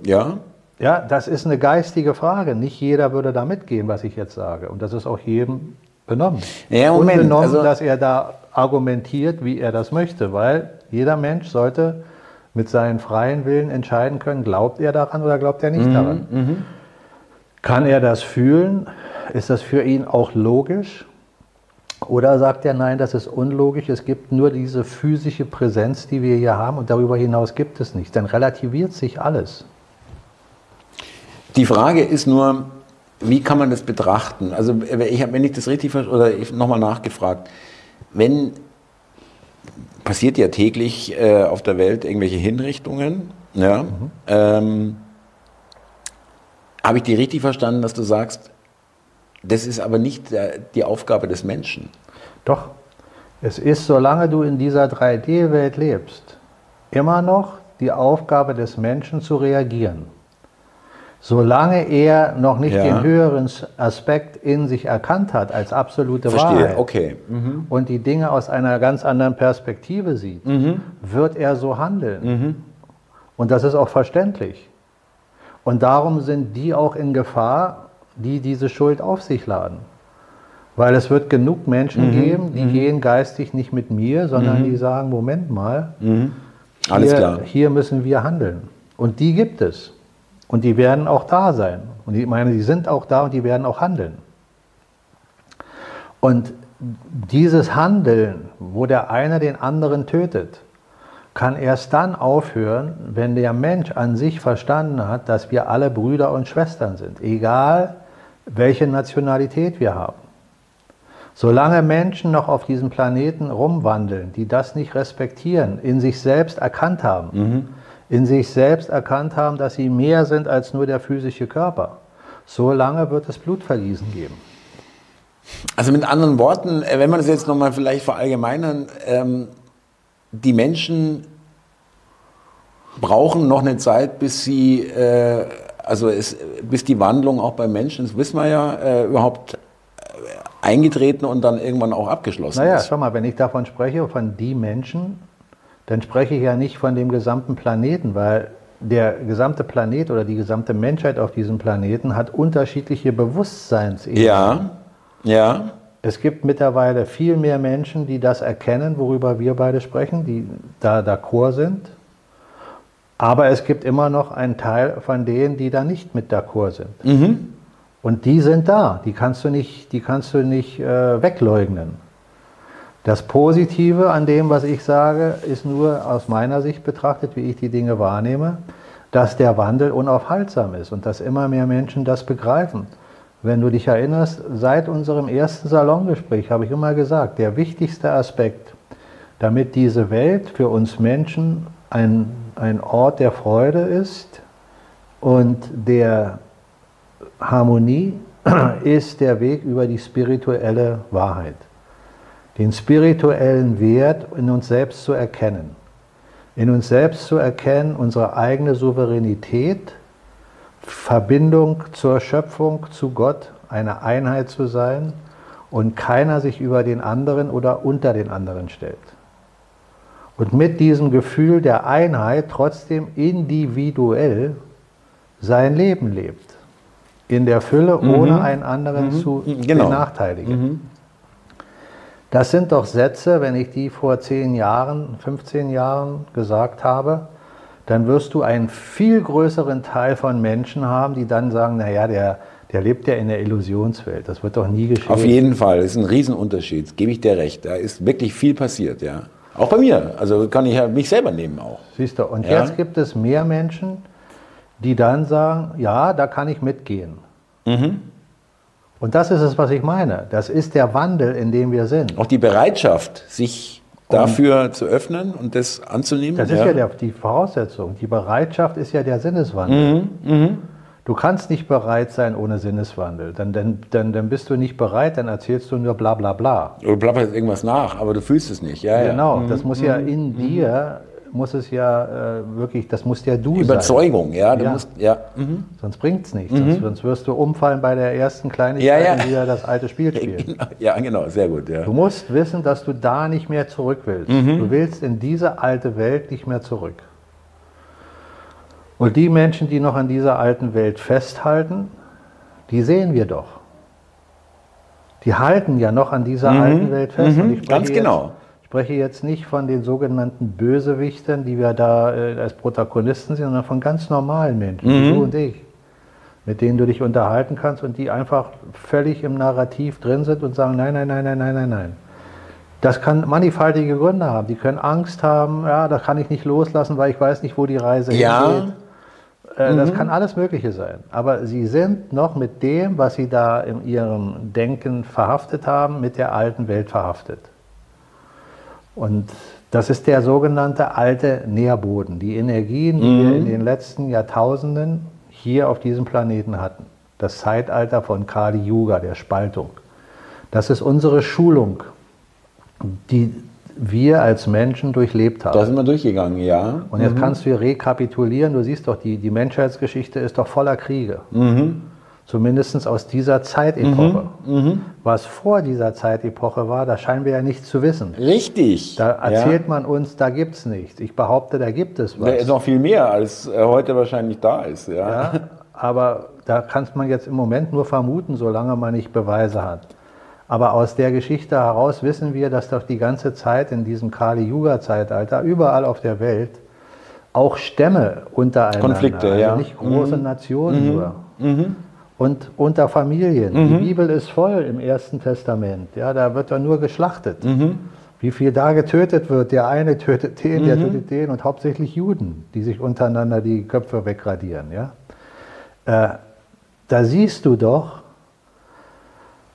Ja. Ja, das ist eine geistige Frage. Nicht jeder würde da mitgehen, was ich jetzt sage. Und das ist auch jedem benommen. Ja, Moment, Unbenommen, also dass er da argumentiert, wie er das möchte, weil jeder Mensch sollte mit seinem freien Willen entscheiden können, glaubt er daran oder glaubt er nicht mhm, daran. Mhm. Kann er das fühlen? Ist das für ihn auch logisch? Oder sagt er, nein, das ist unlogisch, es gibt nur diese physische Präsenz, die wir hier haben und darüber hinaus gibt es nichts. Dann relativiert sich alles. Die Frage ist nur, wie kann man das betrachten? Also ich habe, wenn ich das richtig oder ich nochmal nachgefragt, wenn passiert ja täglich äh, auf der Welt irgendwelche Hinrichtungen, ja, mhm. ähm, habe ich dir richtig verstanden, dass du sagst, das ist aber nicht der, die Aufgabe des Menschen? Doch, es ist, solange du in dieser 3D-Welt lebst, immer noch die Aufgabe des Menschen zu reagieren. Solange er noch nicht ja. den höheren Aspekt in sich erkannt hat als absolute Verstehe. Wahrheit okay. Mhm. und die Dinge aus einer ganz anderen Perspektive sieht, mhm. wird er so handeln. Mhm. Und das ist auch verständlich. Und darum sind die auch in Gefahr, die diese Schuld auf sich laden. Weil es wird genug Menschen mhm. geben, die mhm. gehen geistig nicht mit mir, sondern mhm. die sagen, Moment mal, Alles hier, klar. hier müssen wir handeln. Und die gibt es. Und die werden auch da sein. Und ich meine, die sind auch da und die werden auch handeln. Und dieses Handeln, wo der eine den anderen tötet, kann erst dann aufhören, wenn der Mensch an sich verstanden hat, dass wir alle Brüder und Schwestern sind, egal welche Nationalität wir haben. Solange Menschen noch auf diesem Planeten rumwandeln, die das nicht respektieren, in sich selbst erkannt haben, mhm in sich selbst erkannt haben, dass sie mehr sind als nur der physische Körper. So lange wird es Blutvergießen geben. Also mit anderen Worten, äh, wenn man das jetzt nochmal vielleicht verallgemeinern, ähm, die Menschen brauchen noch eine Zeit, bis sie, äh, also es, bis die Wandlung auch bei Menschen, das wissen wir ja, äh, überhaupt äh, eingetreten und dann irgendwann auch abgeschlossen naja, ist. Naja, schau mal, wenn ich davon spreche, von die Menschen, dann spreche ich ja nicht von dem gesamten Planeten, weil der gesamte Planet oder die gesamte Menschheit auf diesem Planeten hat unterschiedliche Bewusstseinsebenen. Ja, ja. Es gibt mittlerweile viel mehr Menschen, die das erkennen, worüber wir beide sprechen, die da d'accord sind. Aber es gibt immer noch einen Teil von denen, die da nicht mit d'accord sind. Mhm. Und die sind da, die kannst du nicht, die kannst du nicht äh, wegleugnen. Das Positive an dem, was ich sage, ist nur aus meiner Sicht betrachtet, wie ich die Dinge wahrnehme, dass der Wandel unaufhaltsam ist und dass immer mehr Menschen das begreifen. wenn du dich erinnerst, seit unserem ersten Salongespräch habe ich immer gesagt, der wichtigste Aspekt, damit diese Welt für uns Menschen ein, ein Ort der Freude ist und der Harmonie, ist der Weg über die spirituelle Wahrheit. Den spirituellen Wert in uns selbst zu erkennen. In uns selbst zu erkennen, unsere eigene Souveränität, Verbindung zur Schöpfung, zu Gott, eine Einheit zu sein und keiner sich über den anderen oder unter den anderen stellt. Und mit diesem Gefühl der Einheit trotzdem individuell sein Leben lebt. In der Fülle, mhm. ohne einen anderen mhm. zu genau. benachteiligen. Mhm. Das sind doch Sätze, wenn ich die vor zehn Jahren, 15 Jahren gesagt habe, dann wirst du einen viel größeren Teil von Menschen haben, die dann sagen, naja, der, der lebt ja in der Illusionswelt. Das wird doch nie geschehen. Auf jeden Fall, das ist ein Riesenunterschied, gebe ich dir recht. Da ist wirklich viel passiert, ja. Auch bei mir. Also kann ich ja mich selber nehmen auch. Siehst du, und ja? jetzt gibt es mehr Menschen, die dann sagen, ja, da kann ich mitgehen. Mhm. Und das ist es, was ich meine. Das ist der Wandel, in dem wir sind. Auch die Bereitschaft, sich dafür zu öffnen und das anzunehmen. Das ist ja, ja der, die Voraussetzung. Die Bereitschaft ist ja der Sinneswandel. Mhm. Mhm. Du kannst nicht bereit sein ohne Sinneswandel. Dann, dann, dann, dann bist du nicht bereit, dann erzählst du nur bla bla bla. Du plapperst irgendwas nach, aber du fühlst es nicht. Ja, genau, ja. das muss ja mhm. in mhm. dir muss es ja äh, wirklich, das muss ja du Überzeugung, sein. ja. Du ja. Musst, ja. Mhm. Sonst bringt es nichts. Mhm. Sonst, sonst, wirst du umfallen bei der ersten Kleinigkeit, ja, ja. wieder das alte Spiel spielen. Genau. Ja, genau, sehr gut. Ja. Du musst wissen, dass du da nicht mehr zurück willst. Mhm. Du willst in diese alte Welt nicht mehr zurück. Und die Menschen, die noch an dieser alten Welt festhalten, die sehen wir doch. Die halten ja noch an dieser mhm. alten Welt fest. Mhm. Ganz genau. Jetzt, spreche jetzt nicht von den sogenannten Bösewichtern, die wir da äh, als Protagonisten sehen, sondern von ganz normalen Menschen, mhm. wie du und ich, mit denen du dich unterhalten kannst und die einfach völlig im Narrativ drin sind und sagen, nein, nein, nein, nein, nein, nein, nein. Das kann mannigfaltige Gründe haben. Die können Angst haben, ja, da kann ich nicht loslassen, weil ich weiß nicht, wo die Reise ja. hingeht. Äh, das mhm. kann alles Mögliche sein. Aber sie sind noch mit dem, was sie da in ihrem Denken verhaftet haben, mit der alten Welt verhaftet. Und das ist der sogenannte alte Nährboden, die Energien, die mhm. wir in den letzten Jahrtausenden hier auf diesem Planeten hatten. Das Zeitalter von Kali Yuga, der Spaltung. Das ist unsere Schulung, die wir als Menschen durchlebt haben. Da sind wir durchgegangen, ja. Und jetzt mhm. kannst du rekapitulieren, du siehst doch, die, die Menschheitsgeschichte ist doch voller Kriege. Mhm. Zumindest aus dieser Zeitepoche. Mhm, mhm, Was vor dieser Zeitepoche war, da scheinen wir ja nicht zu wissen. Richtig. Da erzählt ja. man uns, da gibt es nichts. Ich behaupte, da gibt es was. Da ist noch viel mehr, als äh, heute wahrscheinlich da ist. Ja. ja aber da kann man jetzt im Moment nur vermuten, solange man nicht Beweise hat. Aber aus der Geschichte heraus wissen wir, dass doch die ganze Zeit in diesem Kali-Yuga-Zeitalter überall auf der Welt auch Stämme untereinander, Konflikte, also ja. nicht große mhm. Nationen mhm. nur. Mhm und unter Familien. Mhm. Die Bibel ist voll im Ersten Testament. Ja, da wird ja nur geschlachtet. Mhm. Wie viel da getötet wird. Der eine tötet den, mhm. der tötet den und hauptsächlich Juden, die sich untereinander die Köpfe wegradieren. Ja? Äh, da siehst du doch,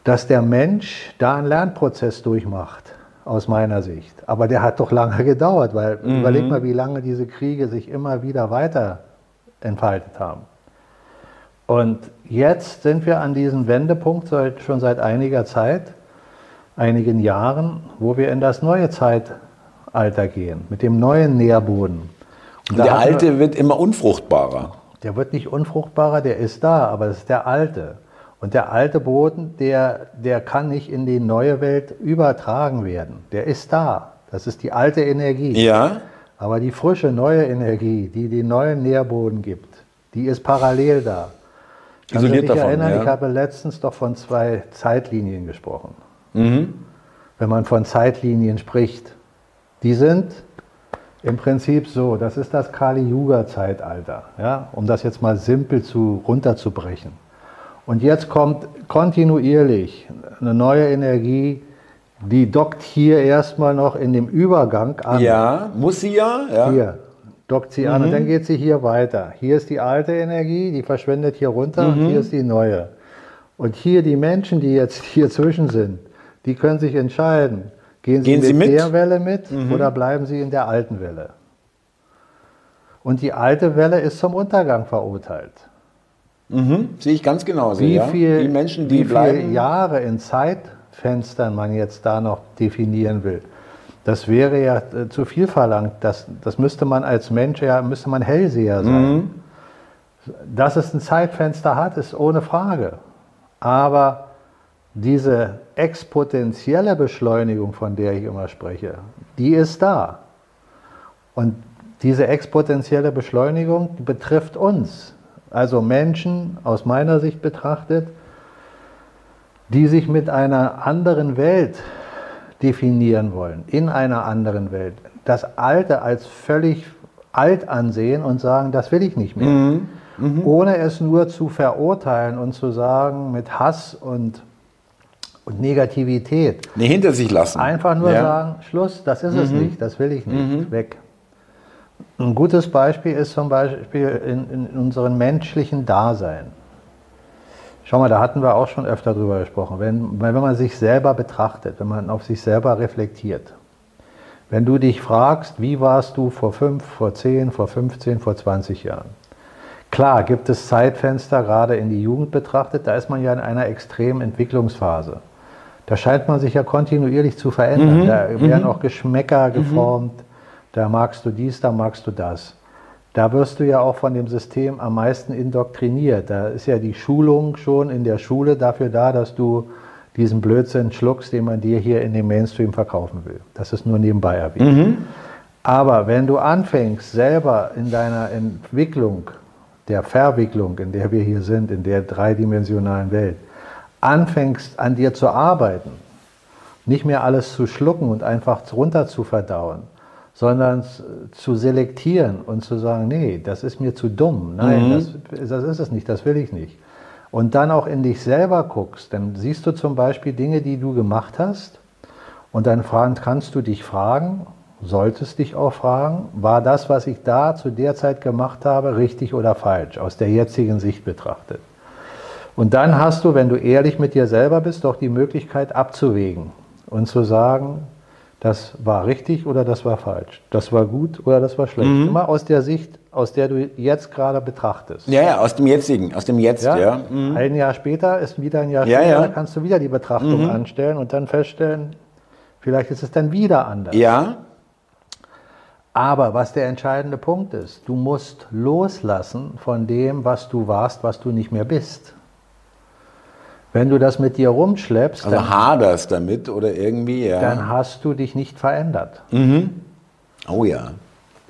dass der Mensch da einen Lernprozess durchmacht, aus meiner Sicht. Aber der hat doch lange gedauert, weil mhm. überleg mal, wie lange diese Kriege sich immer wieder weiter entfaltet haben. Und jetzt sind wir an diesem Wendepunkt seit, schon seit einiger Zeit, einigen Jahren, wo wir in das neue Zeitalter gehen, mit dem neuen Nährboden. Und der alte wir, wird immer unfruchtbarer. Der wird nicht unfruchtbarer, der ist da, aber es ist der alte. Und der alte Boden, der, der kann nicht in die neue Welt übertragen werden. Der ist da. Das ist die alte Energie. Ja. Aber die frische neue Energie, die den neuen Nährboden gibt, die ist parallel da. Isoliert ich davon, erinnern, ja. ich habe letztens doch von zwei Zeitlinien gesprochen. Mhm. Wenn man von Zeitlinien spricht, die sind im Prinzip so, das ist das Kali-Yuga-Zeitalter, ja, um das jetzt mal simpel zu, runterzubrechen. Und jetzt kommt kontinuierlich eine neue Energie, die dockt hier erstmal noch in dem Übergang an. Ja, muss sie ja. ja. Hier, dockt sie mhm. an und dann geht sie hier weiter. Hier ist die alte Energie, die verschwindet hier runter mhm. und hier ist die neue. Und hier die Menschen, die jetzt hier zwischen sind, die können sich entscheiden, gehen sie, Gehen Sie mit, mit? der Welle mit oder bleiben sie in der alten Welle. Und die alte Welle ist zum Untergang verurteilt. Mhm. Sehe ich ganz genauso. Wie ja. viel, die Menschen, die wie viele Jahre in Zeitfenstern man jetzt da noch definieren will, das wäre ja äh, zu viel verlangt. Das, das müsste man als Mensch ja, müsste man Hellseher sein. Mhm. Dass es ein Zeitfenster hat, ist ohne Frage. Aber diese exponentielle Beschleunigung, von der ich immer spreche, die ist da. Und diese exponentielle Beschleunigung betrifft uns, also Menschen aus meiner Sicht betrachtet, die sich mit einer anderen Welt definieren wollen, in einer anderen Welt. Das Alte als völlig alt ansehen und sagen, das will ich nicht mehr. Ohne es nur zu verurteilen und zu sagen, mit Hass und, und Negativität. Nee, hinter sich lassen. Einfach nur ja. sagen, Schluss, das ist es nicht, das will ich nicht, weg. Ein gutes Beispiel ist zum Beispiel in, in unserem menschlichen Dasein. Schau mal, da hatten wir auch schon öfter drüber gesprochen. Wenn, wenn man sich selber betrachtet, wenn man auf sich selber reflektiert, wenn du dich fragst, wie warst du vor 5, vor 10, vor 15, vor 20 Jahren? Klar, gibt es Zeitfenster, gerade in die Jugend betrachtet, da ist man ja in einer extremen Entwicklungsphase. Da scheint man sich ja kontinuierlich zu verändern. Da werden auch Geschmäcker geformt. Da magst du dies, da magst du das. Da wirst du ja auch von dem System am meisten indoktriniert. Da ist ja die Schulung schon in der Schule dafür da, dass du diesen Blödsinn schluckst, den man dir hier in dem Mainstream verkaufen will. Das ist nur nebenbei erwähnt. Aber wenn du anfängst, selber in deiner Entwicklung, der Verwicklung, in der wir hier sind, in der dreidimensionalen Welt, anfängst an dir zu arbeiten, nicht mehr alles zu schlucken und einfach runter zu verdauen, sondern zu selektieren und zu sagen, nee, das ist mir zu dumm, nein, das, das ist es nicht, das will ich nicht. Und dann auch in dich selber guckst, dann siehst du zum Beispiel Dinge, die du gemacht hast und dann fragen, kannst du dich fragen, solltest dich auch fragen, war das, was ich da zu der Zeit gemacht habe, richtig oder falsch, aus der jetzigen Sicht betrachtet. Und dann hast du, wenn du ehrlich mit dir selber bist, doch die Möglichkeit abzuwägen und zu sagen, das war richtig oder das war falsch, das war gut oder das war schlecht. Immer aus der Sicht, aus der du jetzt gerade betrachtest. Ja, ja, aus dem jetzigen, aus dem Jetzt, ja. Ja? Ein Jahr später ist wieder ein Jahr Ja, später, ja. kannst du wieder die Betrachtung anstellen und dann feststellen, vielleicht ist es dann wieder anders. Ja, Aber was der entscheidende Punkt ist, du musst loslassen von dem, was du warst, was du nicht mehr bist. Wenn du das mit dir rumschleppst, also dann, haderst damit oder irgendwie, ja. dann hast du dich nicht verändert. oh ja.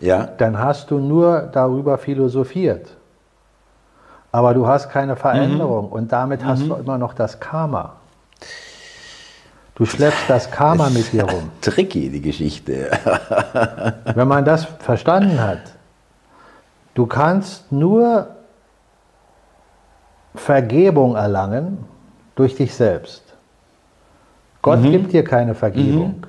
Ja. Dann hast du nur darüber philosophiert. Aber du hast keine Veränderung und damit hast du immer noch das Karma. Du schleppst das Karma mit dir rum. Tricky, die Geschichte. Wenn man das verstanden hat, du kannst nur Vergebung erlangen durch dich selbst. Gott gibt dir keine Vergebung.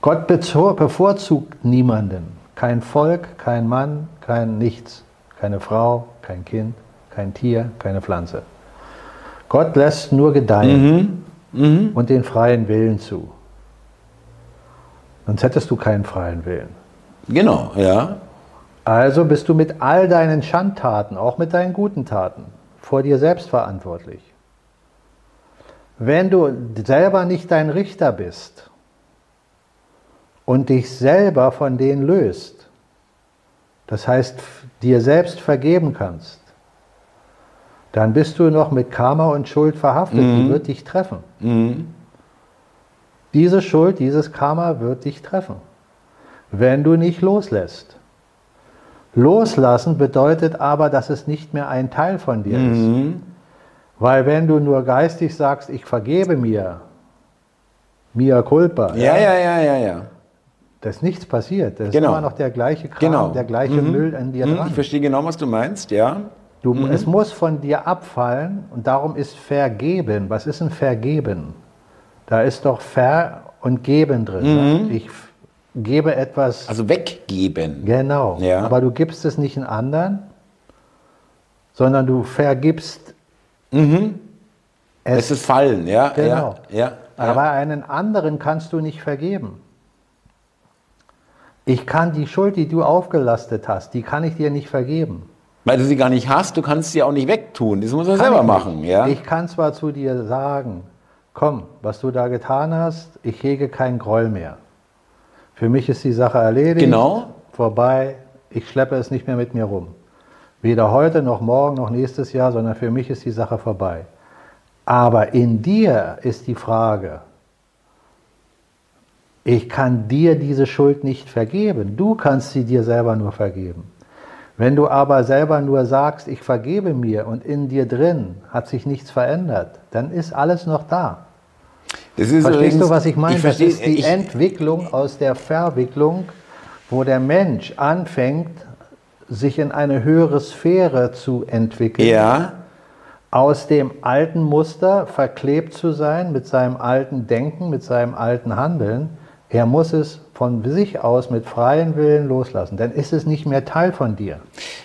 Gott bezo- bevorzugt niemanden. Kein Volk, kein Mann, kein Nichts. Keine Frau, kein Kind, kein Tier, keine Pflanze. Gott lässt nur gedeihen und den freien Willen zu. Sonst hättest du keinen freien Willen. genau, ja. Also bist du mit all deinen Schandtaten, auch mit deinen guten Taten, vor dir selbst verantwortlich. Wenn du selber nicht dein Richter bist und dich selber von denen löst, das heißt dir selbst vergeben kannst, dann bist du noch mit Karma und Schuld verhaftet, die wird dich treffen. Diese Schuld, dieses Karma wird dich treffen, wenn du nicht loslässt. Loslassen bedeutet aber, dass es nicht mehr ein Teil von dir ist. Weil wenn du nur geistig sagst, ich vergebe mir, mia culpa, Ja, ja, ja, ja, ja. da ist nichts passiert. Da ist Genau. immer noch der gleiche Kram, Genau. der gleiche Müll an dir Hm, dran. Ich verstehe genau, was du meinst, ja. Du, Es muss von dir abfallen und darum ist vergeben. Was ist ein Vergeben? Da ist doch Ver und Geben drin. Ich f- gebe etwas. Also weggeben. Genau. Ja. Aber du gibst es nicht in anderen, sondern du vergibst Mhm. Es, es, ist Fallen, ja. Genau. Ja, ja, Aber einen anderen kannst du nicht vergeben. Ich kann die Schuld, die du aufgelastet hast, die kann ich dir nicht vergeben. Weil du sie gar nicht hast, du kannst sie auch nicht wegtun. Das muss man selber machen. Ja? Ich kann zwar zu dir sagen, komm, was du da getan hast, ich hege keinen Groll mehr. Für mich ist die Sache erledigt, genau. vorbei, ich schleppe es nicht mehr mit mir rum. Weder heute noch morgen noch nächstes Jahr, sondern für mich ist die Sache vorbei. Aber in dir ist die Frage, ich kann dir diese Schuld nicht vergeben. Du kannst sie dir selber nur vergeben. Wenn du aber selber nur sagst, ich vergebe mir und in dir drin hat sich nichts verändert, dann ist alles noch da. Verstehst übrigens, du, was ich meine? Ich verstehe, das ist die ich, Entwicklung aus der Verwicklung, wo der Mensch anfängt, sich in eine höhere Sphäre zu entwickeln. Ja. Aus dem alten Muster verklebt zu sein mit seinem alten Denken, mit seinem alten Handeln. Er muss es von sich aus mit freiem Willen loslassen. Dann ist es nicht mehr Teil von dir.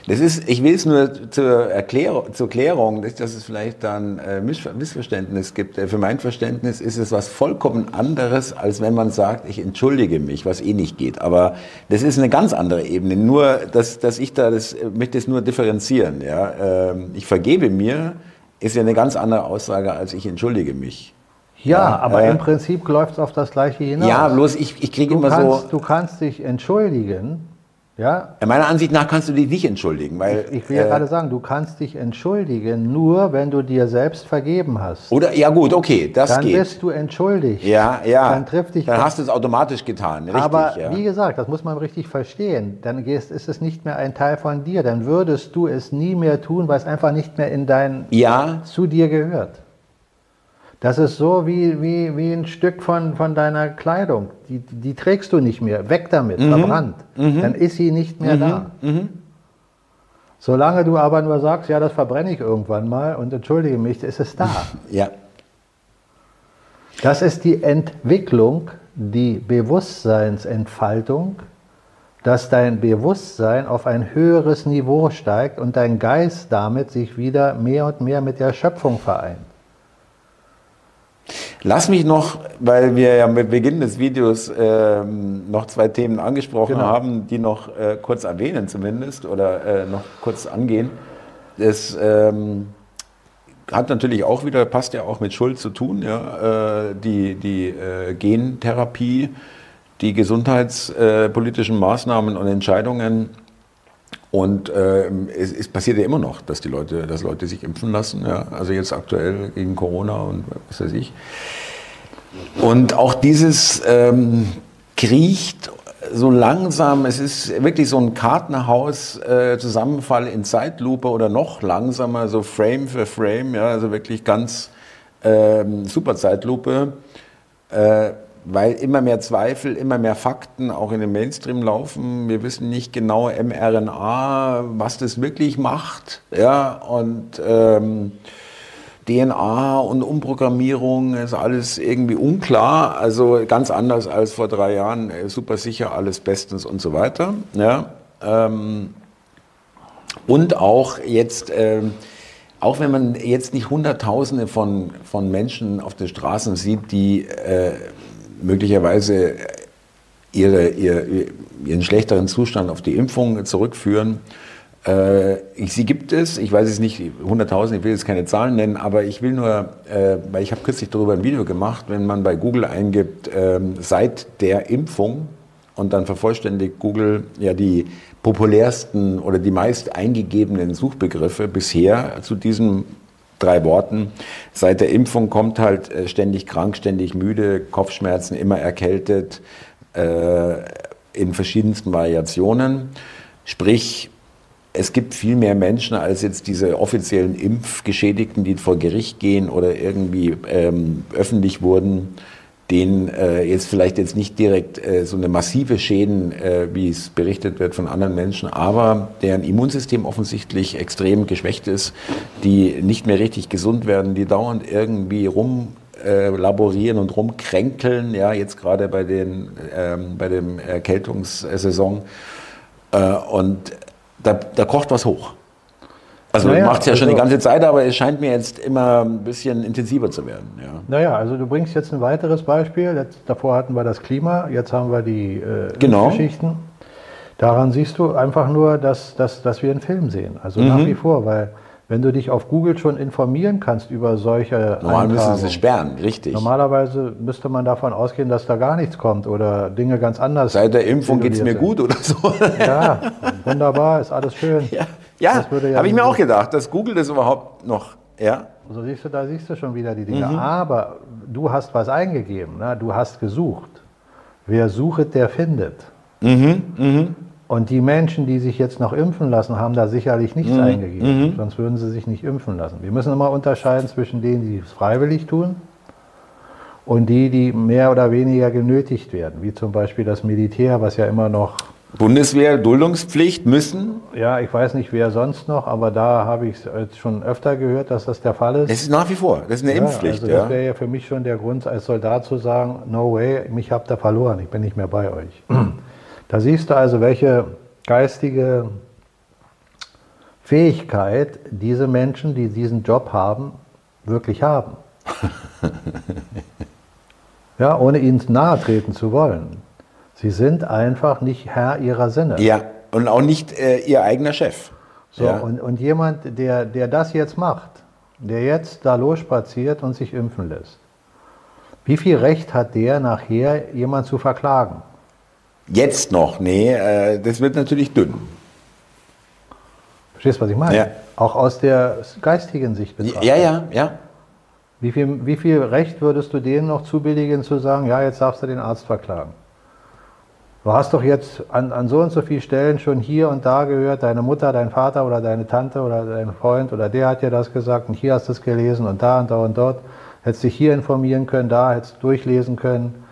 Das ist, ich will es nur zur Erklärung, zur Klärung, dass, dass es vielleicht dann äh, Missverständnis gibt. Äh, für mein Verständnis ist es was vollkommen anderes, als wenn man sagt, ich entschuldige mich, was eh nicht geht. Aber das ist eine ganz andere Ebene. Nur, dass, dass ich da, das äh, möchte es nur differenzieren. Ja? Ähm, ich vergebe mir, ist ja eine ganz andere Aussage, als ich entschuldige mich. Ja, aber äh, im Prinzip läuft es auf das Gleiche hinaus. Ja, bloß ich, ich kriege immer kannst, so. Du kannst dich entschuldigen. Ja? Meiner Ansicht nach kannst du dich nicht entschuldigen, weil. Ich, ich will ja äh, gerade sagen, du kannst dich entschuldigen, nur wenn du dir selbst vergeben hast. Oder, ja gut, okay, das dann geht. Dann bist du entschuldigt. Ja, ja. Dann trifft dich. Dann hast du es automatisch getan, richtig. Aber ja. wie gesagt, das muss man richtig verstehen. Dann ist es nicht mehr ein Teil von dir. Dann würdest du es nie mehr tun, weil es einfach nicht mehr in dein, ja. zu dir gehört. Das ist so wie, wie, wie ein Stück von, von deiner Kleidung. Die, die trägst du nicht mehr. Weg damit, mhm. verbrannt. Mhm. Dann ist sie nicht mehr mhm. da. Mhm. Solange du aber nur sagst, ja, das verbrenne ich irgendwann mal und entschuldige mich, ist es da. Ja. Das ist die Entwicklung, die Bewusstseinsentfaltung, dass dein Bewusstsein auf ein höheres Niveau steigt und dein Geist damit sich wieder mehr und mehr mit der Schöpfung vereint. Lass mich noch, weil wir ja mit Beginn des Videos ähm, noch zwei Themen angesprochen genau. haben, die noch äh, kurz erwähnen zumindest oder äh, noch kurz angehen. Das ähm, hat natürlich auch wieder, passt ja auch mit Schuld zu tun, ja, äh, die, die äh, Gentherapie, die gesundheitspolitischen Maßnahmen und Entscheidungen und äh, es, es, passiert ja immer noch, dass die Leute, dass Leute sich impfen lassen. Ja? Also jetzt aktuell gegen Corona und was weiß ich. Und auch dieses ähm, kriecht so langsam, es ist wirklich so ein Kartenhaus-Zusammenfall äh, in Zeitlupe oder noch langsamer, so Frame für Frame, ja, also wirklich ganz ähm, super Zeitlupe. Äh, weil immer mehr Zweifel, immer mehr Fakten auch in den Mainstream laufen. Wir wissen nicht genau mRNA, was das wirklich macht. Ja, und ähm, DNA und Umprogrammierung ist alles irgendwie unklar. Also ganz anders als vor drei Jahren. Super sicher, alles bestens und so weiter. Ja, ähm, und auch jetzt. Ähm, auch wenn man jetzt nicht Hunderttausende von, von Menschen auf den Straßen sieht, die äh, möglicherweise ihre, ihr, ihren schlechteren Zustand auf die Impfung zurückführen. Äh, sie gibt es, ich weiß es nicht, 100.000, ich will jetzt keine Zahlen nennen, aber ich will nur, äh, weil ich habe kürzlich darüber ein Video gemacht, wenn man bei Google eingibt, äh, seit der Impfung und dann vervollständigt Google ja die populärsten oder die meist eingegebenen Suchbegriffe bisher zu diesem drei Worten. Seit der Impfung kommt halt äh, ständig krank, ständig müde, Kopfschmerzen, immer erkältet, äh, in verschiedensten Variationen. Sprich, es gibt viel mehr Menschen als jetzt diese offiziellen Impfgeschädigten, die vor Gericht gehen oder irgendwie ähm, öffentlich wurden denen äh, jetzt vielleicht jetzt nicht direkt äh, so eine massive Schäden, äh, wie es berichtet wird von anderen Menschen, aber deren Immunsystem offensichtlich extrem geschwächt ist, die nicht mehr richtig gesund werden, die dauernd irgendwie rum äh, laborieren und rumkränkeln, ja, jetzt gerade bei den ähm, bei dem Erkältungssaison äh, und da, da kocht was hoch. Also Naja, macht es ja schon die also- ganze Zeit, aber es scheint mir jetzt immer ein bisschen intensiver zu werden. Ja. Naja, also du bringst jetzt ein weiteres Beispiel. Jetzt, davor hatten wir das Klima, jetzt haben wir die äh, Genau. Geschichten. Daran siehst du einfach nur, dass, dass, dass wir einen Film sehen. Also Mhm. nach wie vor, weil wenn du dich auf Google schon informieren kannst über solche Normal müssen sie sperren, richtig. Normalerweise müsste man davon ausgehen, dass da gar nichts kommt oder Dinge ganz anders. Seit der Impfung geht es mir tituliert gut oder so. sind. Ja, wunderbar, ist alles schön. ja, ja ja habe ich mir auch gedacht, dass Google das überhaupt noch. Ja, So siehst du, da siehst du schon wieder die Dinge. Mhm. Aber du hast was eingegeben, ne? du hast gesucht. Wer sucht, der findet. Mhm, Und die Menschen, die sich jetzt noch impfen lassen, haben da sicherlich nichts Mhm. eingegeben. Sonst würden sie sich nicht impfen lassen. Wir müssen immer unterscheiden zwischen denen, die es freiwillig tun und die, die mehr oder weniger genötigt werden. Wie zum Beispiel das Militär, was ja immer noch Bundeswehr, Duldungspflicht müssen. Ja, ich weiß nicht, wer sonst noch, aber da habe ich es schon öfter gehört, dass das der Fall ist. Das ist nach wie vor, das ist eine ja, Impfpflicht. also ja. das wäre ja für mich schon der Grund, als Soldat zu sagen, no way, mich habt ihr verloren, ich bin nicht mehr bei euch. Da siehst du also, welche geistige Fähigkeit diese Menschen, die diesen Job haben, wirklich haben. ja, ohne ihnen nahe treten zu wollen. Sie sind einfach nicht Herr ihrer Sinne. ja, und auch nicht äh, ihr eigener Chef. So, ja. und, und jemand, der, der das jetzt macht, der jetzt da losspaziert und sich impfen lässt, wie viel Recht hat der nachher, jemand zu verklagen? Jetzt noch, nee, äh, das wird natürlich dünn. Verstehst du, was ich meine? Ja. Auch aus der geistigen Sicht betrachtet. Ja, ja, ja. Wie, viel, wie viel Recht würdest du denen noch zubilligen, zu sagen, ja, jetzt darfst du den Arzt verklagen? Du hast doch jetzt an, an so und so vielen Stellen schon hier und da gehört, deine Mutter, dein Vater oder deine Tante oder dein Freund oder der hat dir das gesagt und hier hast du es gelesen und da und da und dort. Hättest dich hier informieren können, da hättest du durchlesen können.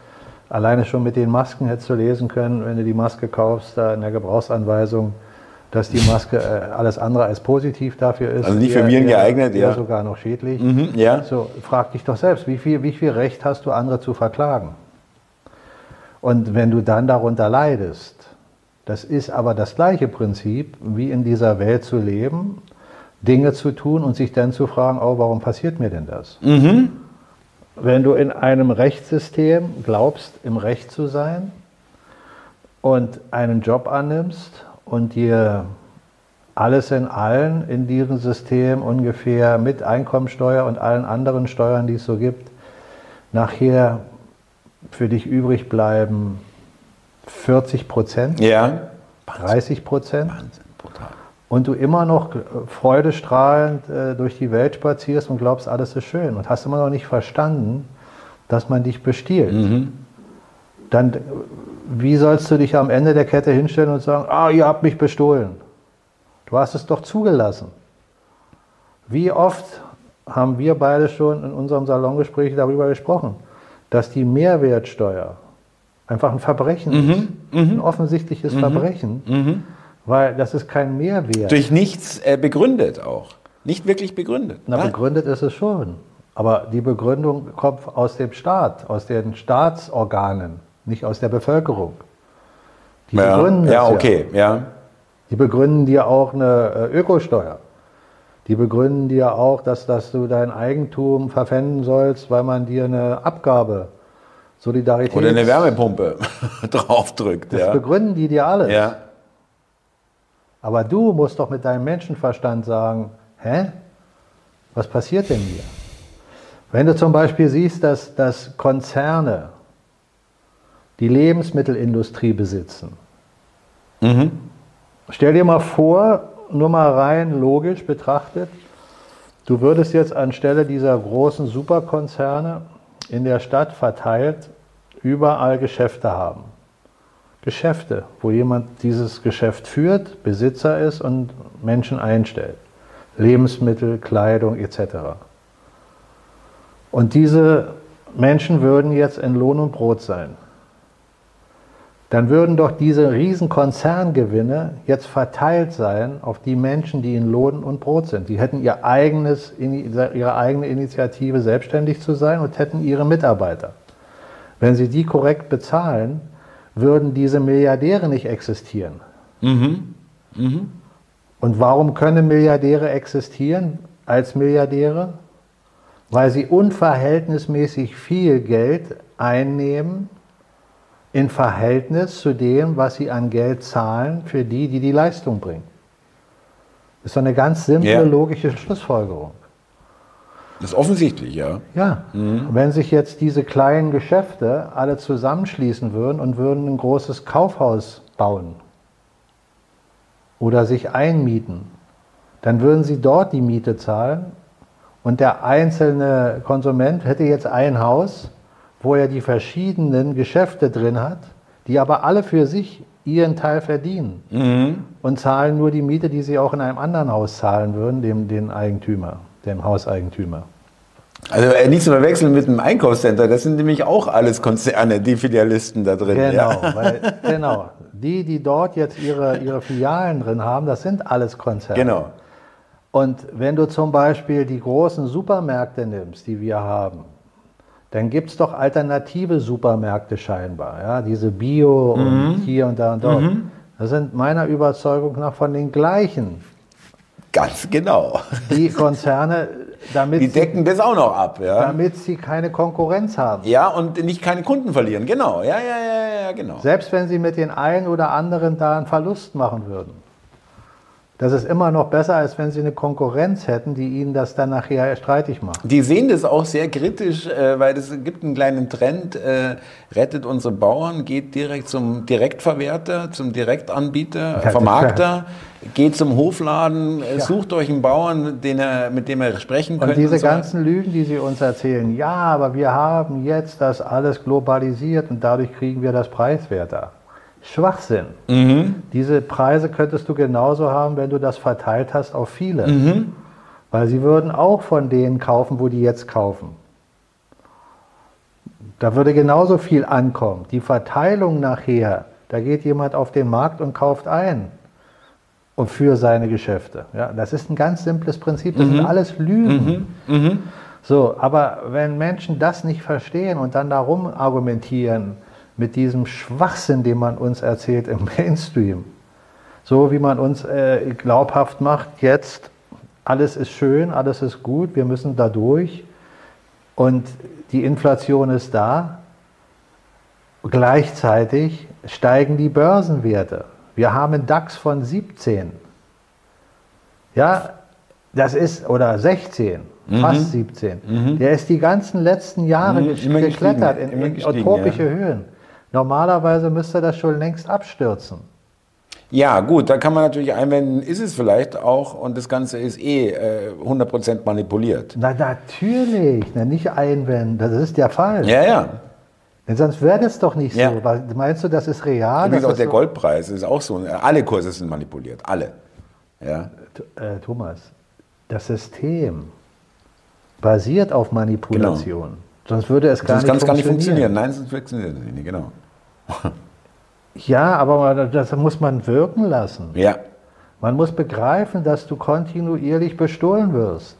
Alleine schon mit den Masken hättest du lesen können, wenn du die Maske kaufst, da in der Gebrauchsanweisung, dass die Maske äh, alles andere als positiv dafür ist. Also nicht für Viren geeignet, eher ja. sogar noch schädlich. Mhm, ja. So, frag dich doch selbst, wie viel, wie viel Recht hast du, andere zu verklagen? Und wenn du dann darunter leidest, das ist aber das gleiche Prinzip, wie in dieser Welt zu leben, Dinge zu tun und sich dann zu fragen, oh, warum passiert mir denn das? Wenn du in einem Rechtssystem glaubst, im Recht zu sein und einen Job annimmst und dir alles in allen in diesem System ungefähr mit Einkommensteuer und allen anderen Steuern, die es so gibt, nachher für dich übrig bleiben 40 Prozent, Ja. 30 Prozent Wahnsinn, brutal. und du immer noch freudestrahlend äh, durch die Welt spazierst und glaubst, alles ist schön und hast immer noch nicht verstanden, dass man dich bestiehlt. Dann, äh, wie sollst du dich am Ende der Kette hinstellen und sagen, ah, ihr habt mich bestohlen? Du hast es doch zugelassen. Wie oft haben wir beide schon in unserem Salongespräch darüber gesprochen, dass die Mehrwertsteuer einfach ein Verbrechen ist, ein offensichtliches Verbrechen, weil das ist kein Mehrwert. Durch nichts äh, begründet auch. Nicht wirklich begründet. Na, Ah, begründet ist es schon. Aber die Begründung kommt aus dem Staat, aus den Staatsorganen, nicht aus der Bevölkerung. Die ja, begründen ja, okay, ja. Die begründen dir auch eine äh, Ökosteuer. Die begründen dir auch, dass, dass du dein Eigentum verpfänden sollst, weil man dir eine Abgabe, Solidarität. Oder eine Wärmepumpe draufdrückt. Das Ja. begründen die dir alles. ja. Aber du musst doch mit deinem Menschenverstand sagen, hä? Was passiert denn hier? Wenn du zum Beispiel siehst, dass, dass Konzerne die Lebensmittelindustrie besitzen, stell dir mal vor, nur mal rein logisch betrachtet, du würdest jetzt anstelle dieser großen Superkonzerne in der Stadt verteilt überall Geschäfte haben. Geschäfte, wo jemand dieses Geschäft führt, Besitzer ist und Menschen einstellt. Lebensmittel, Kleidung etc. Und diese Menschen würden jetzt in Lohn und Brot sein. Dann würden doch diese riesen Konzerngewinne jetzt verteilt sein auf die Menschen, die in Lohn und Brot sind. Die hätten ihr eigenes, ihre eigene Initiative, selbstständig zu sein und hätten ihre Mitarbeiter. Wenn sie die korrekt bezahlen, würden diese Milliardäre nicht existieren. Und warum können Milliardäre existieren als Milliardäre? Weil sie unverhältnismäßig viel Geld einnehmen in Verhältnis zu dem, was sie an Geld zahlen für die, die die Leistung bringen. Das ist doch eine ganz simple, Ja. logische Schlussfolgerung. Das ist offensichtlich, ja. Ja, wenn sich jetzt diese kleinen Geschäfte alle zusammenschließen würden und würden ein großes Kaufhaus bauen oder sich einmieten, dann würden sie dort die Miete zahlen und der einzelne Konsument hätte jetzt ein Haus, wo er die verschiedenen Geschäfte drin hat, die aber alle für sich ihren Teil verdienen und zahlen nur die Miete, die sie auch in einem anderen Haus zahlen würden, dem den Eigentümer, dem Hauseigentümer. Also äh, nicht zu verwechseln mit einem Einkaufscenter, das sind nämlich auch alles Konzerne, die Filialisten da drin. Genau, Ja. weil, genau. Die, die dort jetzt ihre, ihre Filialen drin haben, das sind alles Konzerne. Genau. Und wenn du zum Beispiel die großen Supermärkte nimmst, die wir haben, dann gibt es doch alternative Supermärkte scheinbar. Ja? Diese Bio Mhm. und hier und da und dort. Das sind meiner Überzeugung nach von den gleichen. Ganz genau. Die Konzerne, damit, Die sie, decken das auch noch ab, ja. damit sie keine Konkurrenz haben. Ja, und nicht keine Kunden verlieren, genau. Ja, ja, ja, ja, genau. Selbst wenn sie mit den einen oder anderen da einen Verlust machen würden. Das ist immer noch besser, als wenn sie eine Konkurrenz hätten, die ihnen das dann nachher streitig macht. Die sehen das auch sehr kritisch, äh, weil es gibt einen kleinen Trend, äh, rettet unsere Bauern, geht direkt zum Direktverwerter, zum Direktanbieter, Ja, Vermarkter, geht zum Hofladen, äh, sucht euch einen Bauern, den er, mit dem er sprechen könnt. Und diese so. ganzen Lügen, die sie uns erzählen, ja, aber wir haben jetzt das alles globalisiert und dadurch kriegen wir das preiswerter. Schwachsinn. Mhm. Diese Preise könntest du genauso haben, wenn du das verteilt hast auf viele. Mhm. Weil sie würden auch von denen kaufen, wo die jetzt kaufen. Da würde genauso viel ankommen. Die Verteilung nachher, da geht jemand auf den Markt und kauft ein. Und für seine Geschäfte. Ja, das ist ein ganz simples Prinzip. Das sind alles Lügen. So, aber wenn Menschen das nicht verstehen und dann darum argumentieren mit diesem Schwachsinn, den man uns erzählt im Mainstream, so wie man uns äh, glaubhaft macht, jetzt alles ist schön, alles ist gut, wir müssen da durch und die Inflation ist da. Gleichzeitig steigen die Börsenwerte. Wir haben einen DAX von 17. Ja, das ist, oder 16, fast 17. Der ist die ganzen letzten Jahre Mhm, geklettert in, in utopische ja. Höhen. Normalerweise müsste das schon längst abstürzen. Ja, gut, da kann man natürlich einwenden, ist es vielleicht auch und das Ganze ist eh äh, 100% manipuliert. Na natürlich, na, nicht einwenden, das ist der Fall. Ja, ja. Denn sonst wäre das doch nicht Ja. so. Meinst du, das ist real? Übrigens auch der so- Goldpreis ist auch so. Alle Kurse sind manipuliert, alle. Ja. Äh, Thomas, das System basiert auf Manipulation. Sonst würde es gar Das nicht kann gar nicht funktionieren. funktionieren. Nein, sonst funktioniert es nicht, genau. Ja, aber das muss man wirken lassen. Ja, Man muss begreifen, dass du kontinuierlich bestohlen wirst.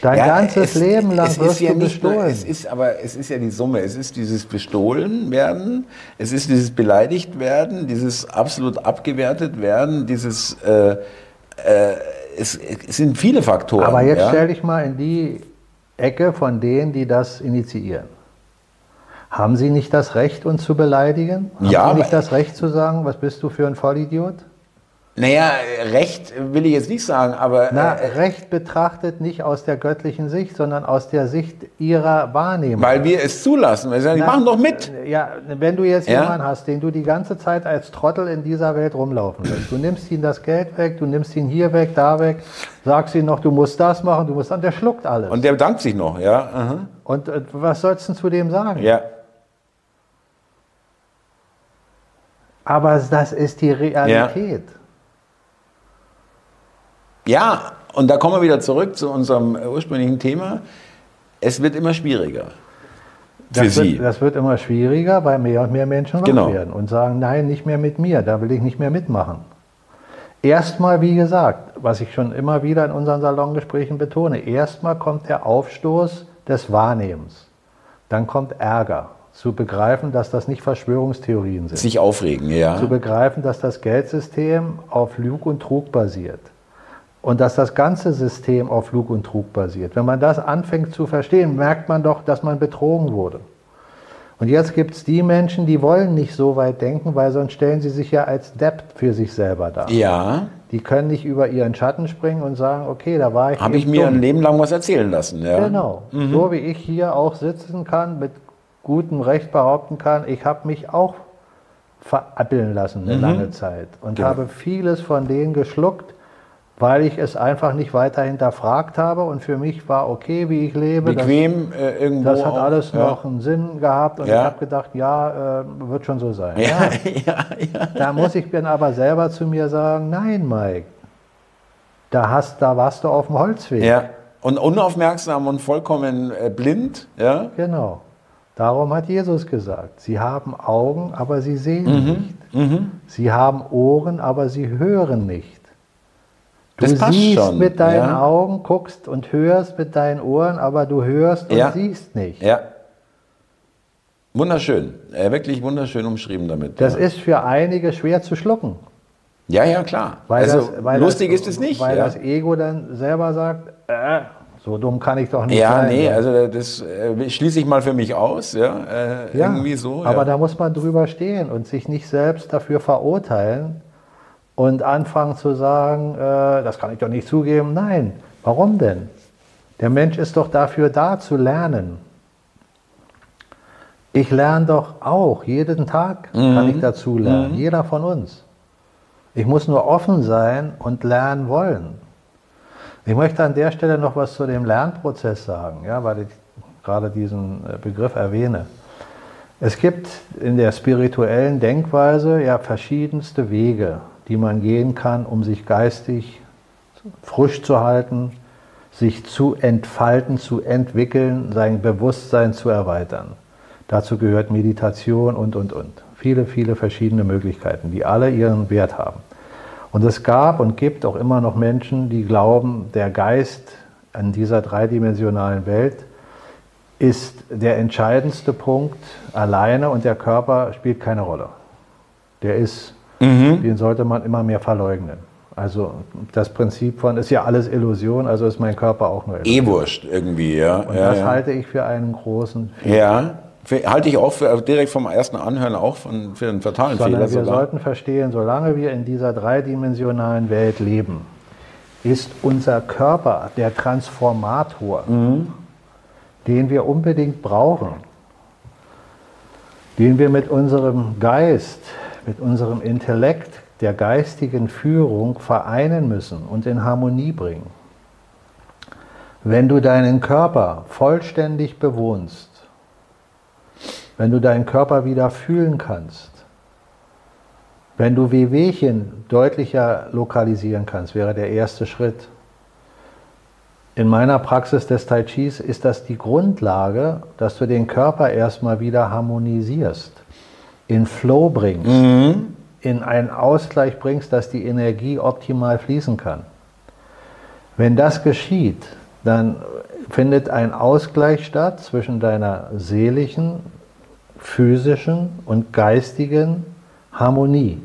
Dein ja, ganzes es- Leben lang es wirst ja du nicht nur, bestohlen. es ist aber es ist ja die Summe. Es ist dieses bestohlen werden, es ist dieses beleidigt werden, dieses absolut abgewertet werden, dieses äh, äh, es, es sind viele Faktoren. aber jetzt ja? stell dich mal in die Ecke von denen, die das initiieren. Haben sie nicht das Recht, uns zu beleidigen? Haben Ja, sie nicht das Recht zu sagen, was bist du für ein Vollidiot? Naja, Recht will ich jetzt nicht sagen, aber Na, äh, Recht betrachtet nicht aus der göttlichen Sicht, sondern aus der Sicht ihrer Wahrnehmung. weil wir es zulassen. Wir sagen, die Na, machen doch mit. Ja, wenn du jetzt Ja? jemanden hast, den du die ganze Zeit als Trottel in dieser Welt rumlaufen lässt, du nimmst ihm das Geld weg, du nimmst ihn hier weg, da weg, sagst ihm noch, du musst das machen, du musst und der schluckt alles. Und der bedankt sich noch, ja. aha. Und äh, was sollst du zu dem sagen? Ja. Aber das ist die Realität. Ja, und da kommen wir wieder zurück zu unserem äh, ursprünglichen Thema. Es wird immer schwieriger für Das, Sie. wird, das wird immer schwieriger, weil mehr und mehr Menschen wach Genau. werden und sagen, nein, nicht mehr mit mir, da will ich nicht mehr mitmachen. Erstmal, wie gesagt, was ich schon immer wieder in unseren Salongesprächen betone, erstmal kommt der Aufstoß des Wahrnehmens. Dann kommt Ärger. Zu begreifen, dass das nicht Verschwörungstheorien sind. Sich aufregen, ja. Zu begreifen, dass das Geldsystem auf Lug und Trug basiert. Und dass das ganze System auf Lug und Trug basiert. Wenn man das anfängt zu verstehen, merkt man doch, dass man betrogen wurde. Und jetzt gibt es die Menschen, die wollen nicht so weit denken, weil sonst stellen sie sich ja als Depp für sich selber dar. Ja. Die können nicht über ihren Schatten springen und sagen, okay, da war ich. Habe ich mir dumm. ein Leben lang was erzählen lassen, ja. Genau. Mhm. So wie ich hier auch sitzen kann, mit gutem Recht behaupten kann, ich habe mich auch verappeln lassen eine mhm. lange Zeit und genau. habe vieles von denen geschluckt, weil ich es einfach nicht weiter hinterfragt habe und für mich war okay, wie ich lebe. Bequem das, äh, irgendwo. Das hat alles auch, noch einen Sinn gehabt und ja. ich habe gedacht, ja, äh, wird schon so sein. Ja, ja. ja, Da muss ich dann aber selber zu mir sagen, nein, Mike, da, hast, da warst du auf dem Holzweg. Ja. Und unaufmerksam und vollkommen äh, blind. Ja? Genau. Darum hat Jesus gesagt, sie haben Augen, aber sie sehen mhm. nicht. Mhm. Sie haben Ohren, aber sie hören nicht. Du siehst schon. mit deinen ja. Augen, guckst und hörst mit deinen Ohren, aber du hörst und ja. siehst nicht. Ja. Wunderschön. Äh, wirklich wunderschön umschrieben damit. Das ja. ist für einige schwer zu schlucken. Ja, ja, klar. Weil also das, weil lustig das, ist es nicht. Weil das Ego dann selber sagt, äh, so dumm kann ich doch nicht ja, sein. Ja, nee, also das äh, schließe ich mal für mich aus, ja, äh, ja irgendwie so. Aber da muss man drüber stehen und sich nicht selbst dafür verurteilen, und anfangen zu sagen, äh, das kann ich doch nicht zugeben. Nein, warum denn? Der Mensch ist doch dafür da zu lernen. Ich lerne doch auch, jeden Tag mhm. kann ich dazu lernen, mhm. jeder von uns. Ich muss nur offen sein und lernen wollen. Ich möchte an der Stelle noch was zu dem Lernprozess sagen, ja, weil ich gerade diesen äh, Begriff erwähne. Es gibt in der spirituellen Denkweise ja verschiedenste Wege, die man gehen kann, um sich geistig frisch zu halten, sich zu entfalten, zu entwickeln, sein Bewusstsein zu erweitern. Dazu gehört Meditation und, und, und. Viele, viele verschiedene Möglichkeiten, die alle ihren Wert haben. Und es gab und gibt auch immer noch Menschen, die glauben, der Geist an dieser dreidimensionalen Welt ist der entscheidendste Punkt alleine und der Körper spielt keine Rolle. Der ist mhm. den sollte man immer mehr verleugnen. Also das Prinzip von, ist ja alles Illusion, also ist mein Körper auch nur Illusion. Eh wurscht irgendwie, ja. Und ja, das ja. halte ich für einen großen Fehler. Ja, halte ich auch für, direkt vom ersten Anhören auch von, für einen fatalen Sondern Fehler. Wir sogar. sollten verstehen, solange wir in dieser dreidimensionalen Welt leben, ist unser Körper der Transformator, mhm. den wir unbedingt brauchen, den wir mit unserem Geist, mit unserem Intellekt der geistigen Führung vereinen müssen und in Harmonie bringen. Wenn du deinen Körper vollständig bewohnst, wenn du deinen Körper wieder fühlen kannst, wenn du Wehwehchen deutlicher lokalisieren kannst, wäre der erste Schritt. In meiner Praxis des Tai Chis ist das die Grundlage, dass du den Körper erstmal wieder harmonisierst in Flow bringst, mhm. in einen Ausgleich bringst, dass die Energie optimal fließen kann. Wenn das geschieht, dann findet ein Ausgleich statt zwischen deiner seelischen, physischen und geistigen Harmonie.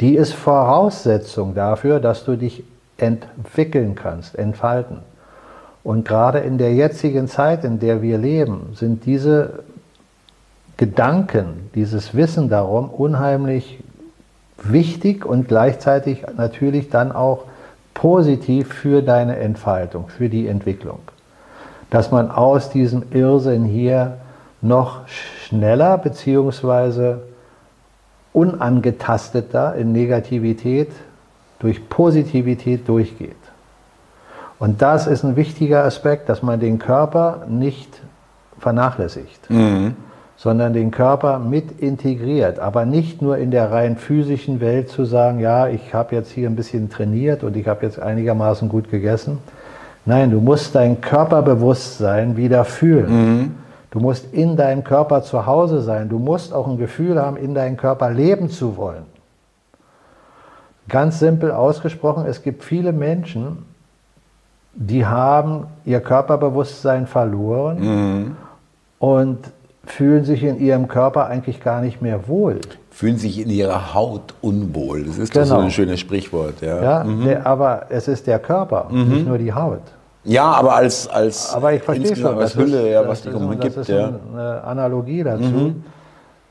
Die ist Voraussetzung dafür, dass du dich entwickeln kannst, entfalten. Und gerade in der jetzigen Zeit, in der wir leben, sind diese Gedanken, dieses Wissen darum unheimlich wichtig und gleichzeitig natürlich dann auch positiv für deine Entfaltung, für die Entwicklung. Dass man aus diesem Irrsinn hier noch schneller bzw. unangetasteter in Negativität durch Positivität durchgeht. Und das ist ein wichtiger Aspekt, dass man den Körper nicht vernachlässigt. Mhm sondern den Körper mit integriert, aber nicht nur in der rein physischen Welt zu sagen, ja, ich habe jetzt hier ein bisschen trainiert und ich habe jetzt einigermaßen gut gegessen. Nein, du musst dein Körperbewusstsein wieder fühlen. Mhm. Du musst in deinem Körper zu Hause sein. Du musst auch ein Gefühl haben, in deinem Körper leben zu wollen. Ganz simpel ausgesprochen, es gibt viele Menschen, die haben ihr Körperbewusstsein verloren mhm. und fühlen sich in ihrem Körper eigentlich gar nicht mehr wohl. Fühlen sich in ihrer Haut unwohl. Das ist genau. doch so genau. ein schönes Sprichwort. Ja, ja mhm. der, aber es ist der Körper, mhm. nicht nur die Haut. Ja, aber als, als, aber ich verstehe schon, als Hülle, ist, ja, was die umgibt. Das ist ja. eine Analogie dazu. Mhm.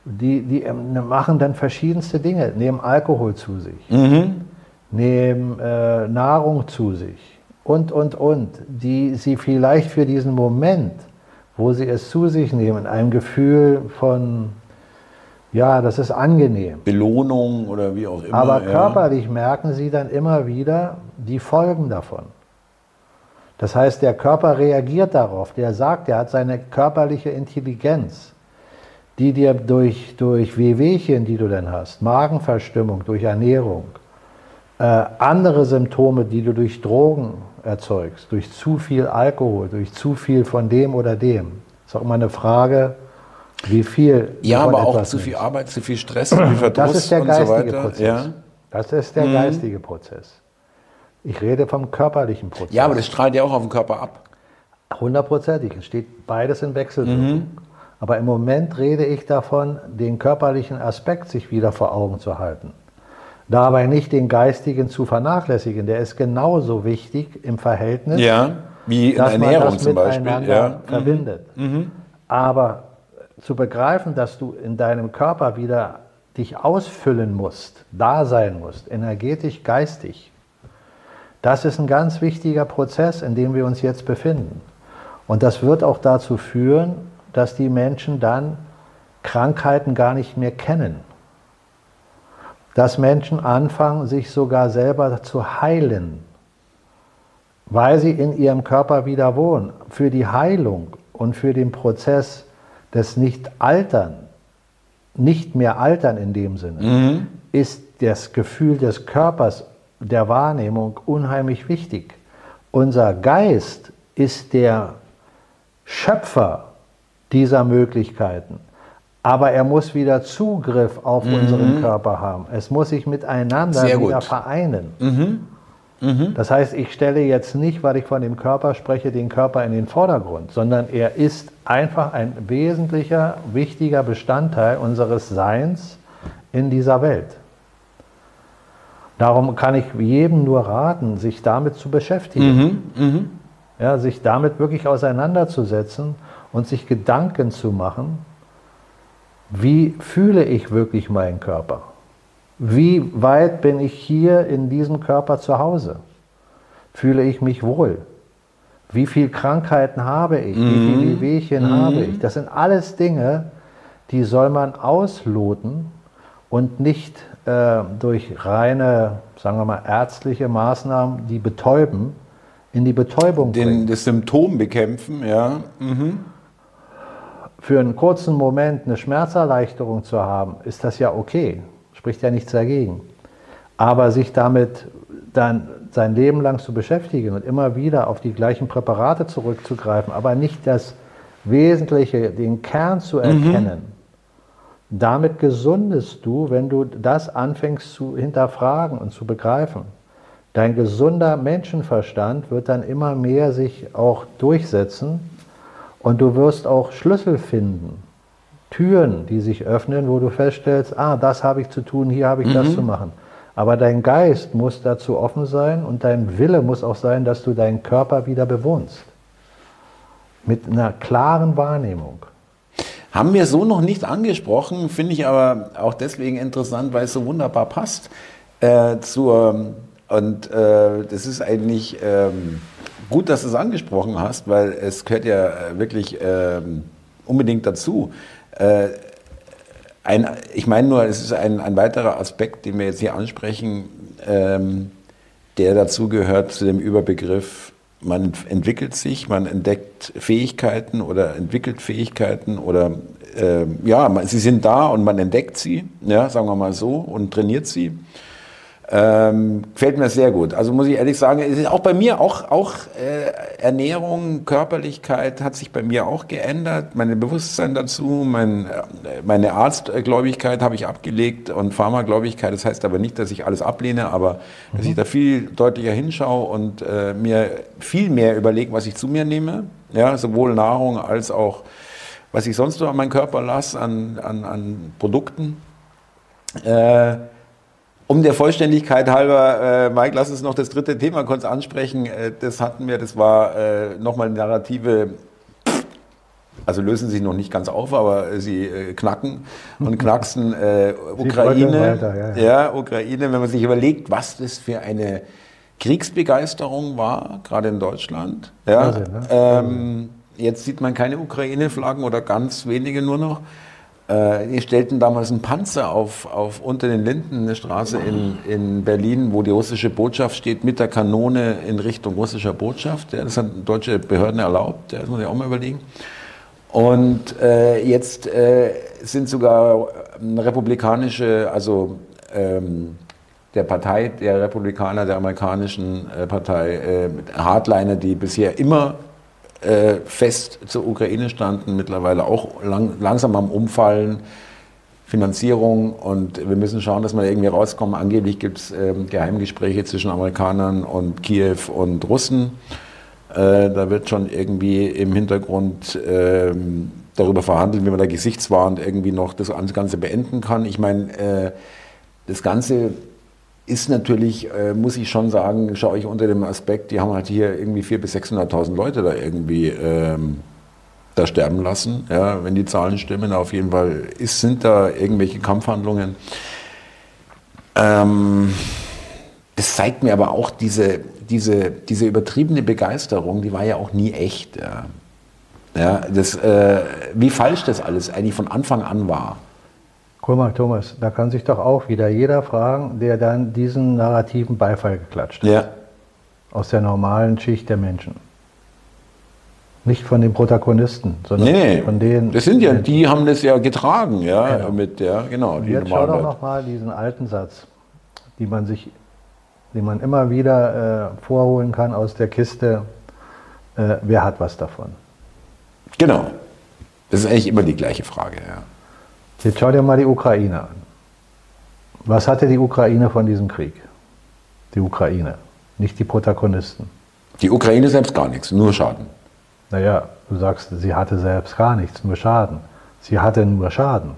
Die, die ähm, machen dann verschiedenste Dinge, nehmen Alkohol zu sich, mhm. nehmen äh, Nahrung zu sich und, und, und, die sie vielleicht für diesen Moment, wo sie es zu sich nehmen, ein Gefühl von, ja, das ist angenehm. Belohnung oder wie auch immer. Aber körperlich ja. merken sie dann immer wieder die Folgen davon. Das heißt, der Körper reagiert darauf. Der sagt, er hat seine körperliche Intelligenz, die dir durch, durch Wehwehchen, die du dann hast, Magenverstimmung, durch Ernährung, äh, andere Symptome, die du durch Drogen erzeugst, durch zu viel Alkohol, durch zu viel von dem oder dem. Ist auch immer eine Frage, wie viel. Ja, aber auch zu viel Arbeit, zu viel Stress, zu viel Verdruss Das ist der geistige so Prozess. Ja. Das ist der mhm. geistige Prozess. Ich rede vom körperlichen Prozess. Ja, aber das strahlt ja auch auf den Körper ab. Hundertprozentig. Es steht beides in Wechselwirkung. Mhm. Aber im Moment rede ich davon, den körperlichen Aspekt sich wieder vor Augen zu halten. Dabei nicht den geistigen zu vernachlässigen. Der ist genauso wichtig im Verhältnis. Ja, wie in Ernährung zum Beispiel. Ja. Mhm. verbindet. Mhm. Aber zu begreifen, dass du in deinem Körper wieder dich ausfüllen musst, da sein musst, energetisch, geistig, das ist ein ganz wichtiger Prozess, in dem wir uns jetzt befinden. Und das wird auch dazu führen, dass die Menschen dann Krankheiten gar nicht mehr kennen. Dass Menschen anfangen, sich sogar selber zu heilen, weil sie in ihrem Körper wieder wohnen. Für die Heilung und für den Prozess des Nicht-Altern, nicht mehr Altern in dem Sinne, mhm. ist das Gefühl des Körpers der Wahrnehmung unheimlich wichtig. Unser Geist ist der Schöpfer dieser Möglichkeiten. Aber er muss wieder Zugriff auf mhm. unseren Körper haben. Es muss sich miteinander Sehr wieder gut. vereinen. Mhm. Mhm. Das heißt, ich stelle jetzt nicht, weil ich von dem Körper spreche, den Körper in den Vordergrund, sondern er ist einfach ein wesentlicher, wichtiger Bestandteil unseres Seins in dieser Welt. Darum kann ich jedem nur raten, sich damit zu beschäftigen. Mhm, mh. ja, sich damit wirklich auseinanderzusetzen und sich Gedanken zu machen, wie fühle ich wirklich meinen Körper? Wie weit bin ich hier in diesem Körper zu Hause? Fühle ich mich wohl? Wie viele Krankheiten habe ich? Mhm. Wie viele Wehchen mhm. habe ich? Das sind alles Dinge, die soll man ausloten und nicht äh, durch reine, sagen wir mal, ärztliche Maßnahmen, die betäuben, in die Betäubung Den, bringen. Das Symptom bekämpfen, ja. Mhm. Für einen kurzen Moment eine Schmerzerleichterung zu haben, ist das ja okay, spricht ja nichts dagegen. Aber sich damit dann sein Leben lang zu beschäftigen und immer wieder auf die gleichen Präparate zurückzugreifen, aber nicht das Wesentliche, den Kern zu mhm. erkennen, mhm damit gesundest du, wenn du das anfängst zu hinterfragen und zu begreifen. Dein gesunder Menschenverstand wird dann immer mehr sich auch durchsetzen und du wirst auch Schlüssel finden, Türen, die sich öffnen, wo du feststellst, ah, das habe ich zu tun, hier habe ich mhm. das zu machen. Aber dein Geist muss dazu offen sein und dein Wille muss auch sein, dass du deinen Körper wieder bewohnst. Mit einer klaren Wahrnehmung. Haben wir so noch nicht angesprochen, finde ich aber auch deswegen interessant, weil es so wunderbar passt äh, zur, und äh, das ist eigentlich ähm, gut, dass du es angesprochen hast, weil es gehört ja äh, wirklich ähm, unbedingt dazu. Äh, ein, ich meine nur, es ist ein, ein weiterer Aspekt, den wir jetzt hier ansprechen, ähm, der dazu gehört zu dem Überbegriff man entwickelt sich, man entdeckt Fähigkeiten oder entwickelt Fähigkeiten oder äh, ja, sie sind da und man entdeckt sie, ja, sagen wir mal so, und trainiert sie. Ähm, gefällt mir sehr gut. Also muss ich ehrlich sagen, es ist auch bei mir, auch, auch äh, Ernährung, Körperlichkeit hat sich bei mir auch geändert. Mein Bewusstsein dazu, mein, äh, meine Arztgläubigkeit habe ich abgelegt und Pharmagläubigkeit. Das heißt aber nicht, dass ich alles ablehne, aber dass ich mhm. da viel deutlicher hinschaue und äh, mir viel mehr überlege, was ich zu mir nehme. Ja, sowohl Nahrung als auch was ich sonst so an meinen Körper lasse, an, an, an Produkten. Äh, um der Vollständigkeit halber, äh, Mike, lass uns noch das dritte Thema kurz ansprechen. Äh, das hatten wir, das war äh, nochmal Narrative, also lösen sich noch nicht ganz auf, aber sie äh, knacken und knacksen. Äh, Ukraine, weiter, ja, ja. ja, Ukraine, wenn man sich überlegt, was das für eine Kriegsbegeisterung war, gerade in Deutschland. Ja, also, ne? ähm, jetzt sieht man keine Ukraine-Flaggen oder ganz wenige nur noch. Äh, die stellten damals einen Panzer auf, auf unter den Linden, eine Straße in, in Berlin, wo die russische Botschaft steht, mit der Kanone in Richtung russischer Botschaft. Ja, das haben deutsche Behörden erlaubt, ja, das muss ich auch mal überlegen. Und äh, jetzt äh, sind sogar republikanische, also ähm, der Partei der Republikaner, der amerikanischen äh, Partei, äh, Hardliner, die bisher immer äh, fest zur Ukraine standen, mittlerweile auch lang, langsam am Umfallen. Finanzierung und wir müssen schauen, dass wir irgendwie rauskommen. Angeblich gibt es ähm, Geheimgespräche zwischen Amerikanern und Kiew und Russen. Äh, da wird schon irgendwie im Hintergrund ähm, darüber verhandelt, wie man da gesichtswahrend irgendwie noch das Ganze beenden kann. Ich meine, äh, das Ganze ist natürlich, äh, muss ich schon sagen, schaue ich unter dem Aspekt, die haben halt hier irgendwie 400.000 bis 600.000 Leute da irgendwie ähm, da sterben lassen. Ja, wenn die Zahlen stimmen, auf jeden Fall ist, sind da irgendwelche Kampfhandlungen. Ähm, das zeigt mir aber auch diese, diese, diese übertriebene Begeisterung, die war ja auch nie echt. Ja. Ja, das, äh, wie falsch das alles eigentlich von Anfang an war. Guck mal, Thomas, da kann sich doch auch wieder jeder fragen, der dann diesen narrativen Beifall geklatscht hat. Ja. Aus der normalen Schicht der Menschen. Nicht von den Protagonisten, sondern nee, von denen. Das sind ja, die haben das ja getragen, ja, genau. mit der, genau. Und jetzt schau doch nochmal diesen alten Satz, die man sich, den man immer wieder äh, vorholen kann aus der Kiste. Äh, wer hat was davon? Genau. Das ist eigentlich immer die gleiche Frage, ja. Jetzt schau dir mal die Ukraine an. Was hatte die Ukraine von diesem Krieg? Die Ukraine, nicht die Protagonisten. Die Ukraine selbst gar nichts, nur Schaden. Naja, du sagst, sie hatte selbst gar nichts, nur Schaden. Sie hatte nur Schaden.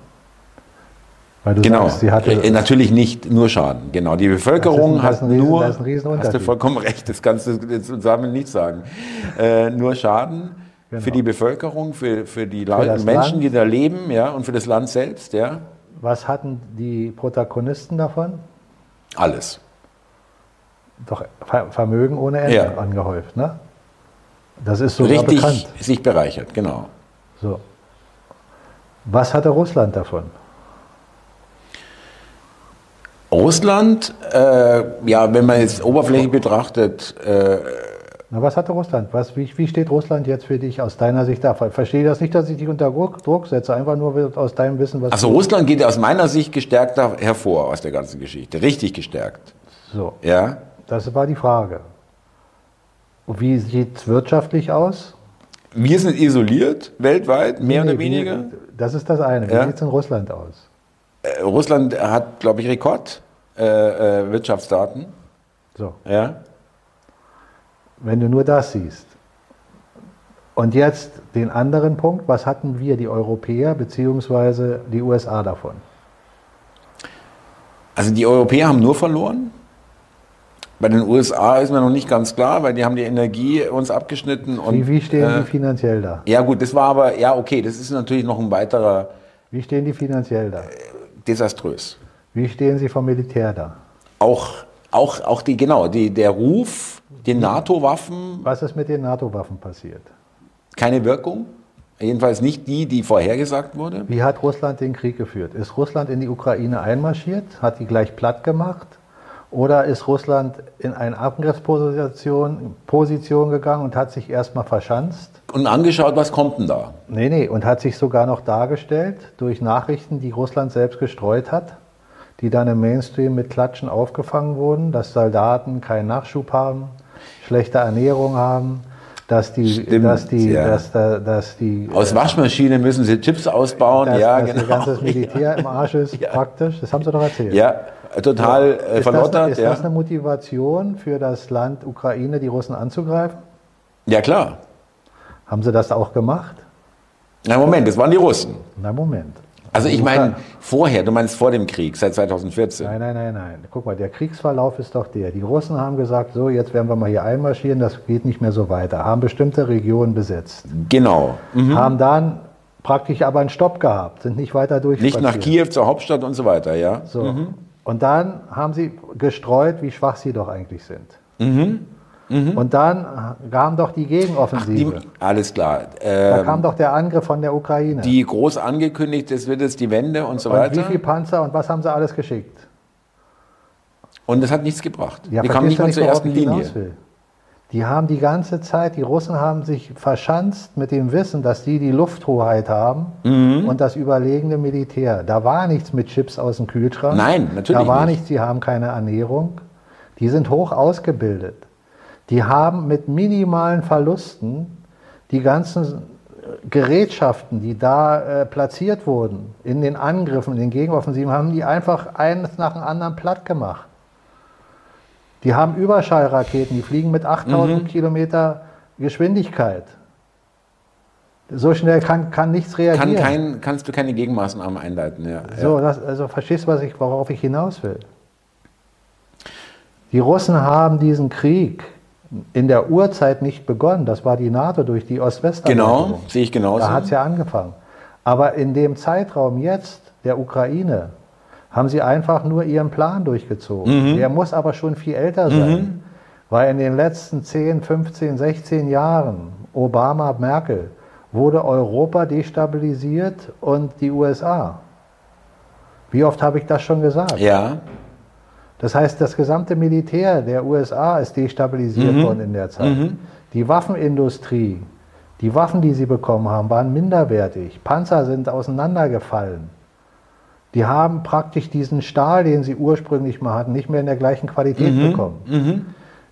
Weil du genau, sagst, sie hatte, äh, natürlich nicht nur Schaden. Genau, die Bevölkerung hat Riesen, nur, hast du vollkommen recht, das kannst du zusammen nicht sagen. Äh, nur Schaden Genau. Für die Bevölkerung, für, für die für Menschen, Land. die da leben ja, und für das Land selbst. Ja. Was hatten die Protagonisten davon? Alles. Doch Vermögen ohne Ende ja. angehäuft. Ne? Das ist so Richtig bekannt. sich bereichert, genau. So. Was hatte Russland davon? Russland, äh, ja, wenn man es oberflächlich betrachtet, äh, na, was hatte Russland? Was, wie, wie, steht Russland jetzt für dich aus deiner Sicht da? Verstehe das nicht, dass ich dich unter Druck setze, einfach nur aus deinem Wissen, was. Also Russland geht aus meiner Sicht gestärkt hervor aus der ganzen Geschichte. Richtig gestärkt. So. Ja. Das war die Frage. Wie sieht es wirtschaftlich aus? Wir sind isoliert weltweit, mehr nee, oder weniger. Wie, das ist das eine. Wie ja. sieht es in Russland aus? Äh, Russland hat, glaube ich, Rekordwirtschaftsdaten. Äh, äh, so. Ja wenn du nur das siehst. Und jetzt den anderen Punkt, was hatten wir, die Europäer bzw. die USA davon? Also die Europäer haben nur verloren. Bei den USA ist mir noch nicht ganz klar, weil die haben die Energie uns abgeschnitten. Und, wie, wie stehen äh, die finanziell da? Ja gut, das war aber, ja okay, das ist natürlich noch ein weiterer... Wie stehen die finanziell da? Äh, desaströs. Wie stehen sie vom Militär da? Auch, auch, auch die, genau, die, der Ruf den NATO-Waffen. Was ist mit den NATO-Waffen passiert? Keine Wirkung. Jedenfalls nicht die, die vorhergesagt wurde. Wie hat Russland den Krieg geführt? Ist Russland in die Ukraine einmarschiert? Hat die gleich platt gemacht? Oder ist Russland in eine Angriffsposition Position gegangen und hat sich erstmal verschanzt? Und angeschaut, was kommt denn da? Nee, nee, und hat sich sogar noch dargestellt durch Nachrichten, die Russland selbst gestreut hat, die dann im Mainstream mit Klatschen aufgefangen wurden, dass Soldaten keinen Nachschub haben, schlechte Ernährung haben, dass die, Stimmt, dass die, ja. dass, dass die aus Waschmaschine müssen sie Chips ausbauen, dass, ja, dass genau. Das ganze Militär im Arsch ist, ja. praktisch. Das haben sie doch erzählt. Ja, total ja. Äh, verlottert. Ist, das, ist das eine Motivation für das Land Ukraine, die Russen anzugreifen? Ja, klar. Haben sie das auch gemacht? Na Moment, das waren die Russen. Na Moment. Also ich meine vorher, du meinst vor dem Krieg, seit 2014. Nein, nein, nein, nein. Guck mal, der Kriegsverlauf ist doch der. Die Russen haben gesagt, so, jetzt werden wir mal hier einmarschieren, das geht nicht mehr so weiter. Haben bestimmte Regionen besetzt. Genau. Mhm. Haben dann praktisch aber einen Stopp gehabt, sind nicht weiter durch. Nicht nach Kiew zur Hauptstadt und so weiter, ja. So. Und dann haben sie gestreut, wie schwach sie doch eigentlich sind. Und dann kam doch die Mhm. Die, Gegenoffensive. alles klar. da Ähm, kam doch der Angriff von der Ukraine. die groß angekündigt, es wird jetzt die Wende und so und wie weiter. viele Panzer und was haben sie alles geschickt? Und das hat nichts gebracht. Ja, die kamen nicht mal zur ersten Linie. Die haben die ganze Zeit, die Russen haben sich verschanzt mit dem Wissen, dass die die Lufthoheit haben Mhm. und das überlegene Militär. Da war nichts mit Chips aus dem Kühlschrank. Nein, natürlich Da war nicht. nichts, die haben keine Ernährung. Die sind hoch ausgebildet. Die haben mit minimalen Verlusten die ganzen Gerätschaften, die da äh, platziert wurden, in den Angriffen, in den Gegenoffensiven, haben die einfach eines nach dem anderen platt gemacht. Die haben Überschallraketen, die fliegen mit 8000 Kilometer Geschwindigkeit. So schnell kann, kann nichts Kann reagieren. kein, kannst du keine Gegenmaßnahmen einleiten. Ja. So, das, also verstehst du, was ich, worauf ich hinaus will? Die Russen haben diesen Krieg in der Urzeit nicht begonnen. Das war die NATO durch die ost west Genau, sehe ich genauso. Da hat es ja angefangen. Aber in dem Zeitraum jetzt der Ukraine haben sie einfach nur ihren Plan durchgezogen. Der muss aber schon viel älter sein. Weil in den letzten 10, 15, 16 Jahren, Obama, Merkel, wurde Europa destabilisiert und die USA. Wie oft habe ich das schon gesagt? ja, Das heißt, das gesamte Militär der USA ist destabilisiert worden in der Zeit. Die Waffenindustrie, die Waffen, die sie bekommen haben, waren minderwertig. Panzer sind auseinandergefallen. Die haben praktisch diesen Stahl, den sie ursprünglich mal hatten, nicht mehr in der gleichen Qualität bekommen.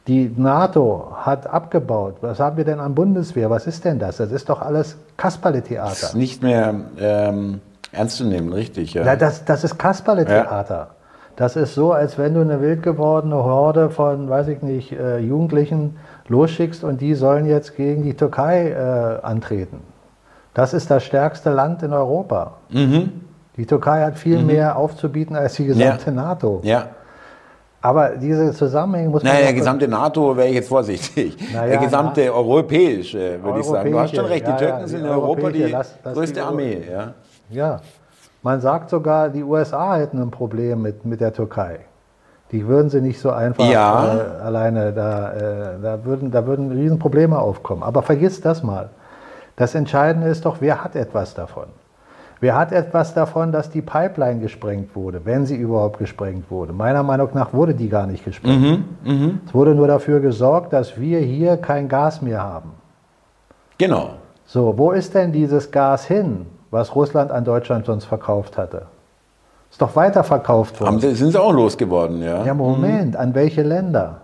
Die NATO hat abgebaut. Was haben wir denn an Bundeswehr? Was ist denn das? Das ist doch alles ist Kasperle-Theater. nicht mehr ähm, ernst zu nehmen, richtig. Ja. Ja, das, das ist Kasperle-Theater. Das ist so, als wenn du eine wild gewordene Horde von, weiß ich nicht, äh, Jugendlichen losschickst und die sollen jetzt gegen die Türkei äh, antreten. Das ist das stärkste Land in Europa. Die Türkei hat viel mehr aufzubieten als die gesamte Ja. NATO. ja. Aber diese Zusammenhänge muss man. Naja, der gesamte NATO wäre ich jetzt vorsichtig. Naja, der gesamte europäische, würde ich sagen. Du hast schon recht, die ja, Türken ja, sind in Europa die lass- lass größte die Armee. Ja. Ja, man sagt sogar, die USA hätten ein Problem mit, mit der Türkei. Die würden sie nicht so einfach Ja. äh, alleine, da, äh, da, würden, da würden Riesenprobleme aufkommen. Aber vergiss das mal. Das Entscheidende ist doch, wer hat etwas davon? Wer hat etwas davon, dass die Pipeline gesprengt wurde, wenn sie überhaupt gesprengt wurde? Meiner Meinung nach wurde die gar nicht gesprengt. Es wurde nur dafür gesorgt, dass wir hier kein Gas mehr haben. Genau. So, wo ist denn dieses Gas hin, was Russland an Deutschland sonst verkauft hatte? Ist doch weiterverkauft worden. Sie, sind sie auch losgeworden, ja. ja, Moment, an welche Länder?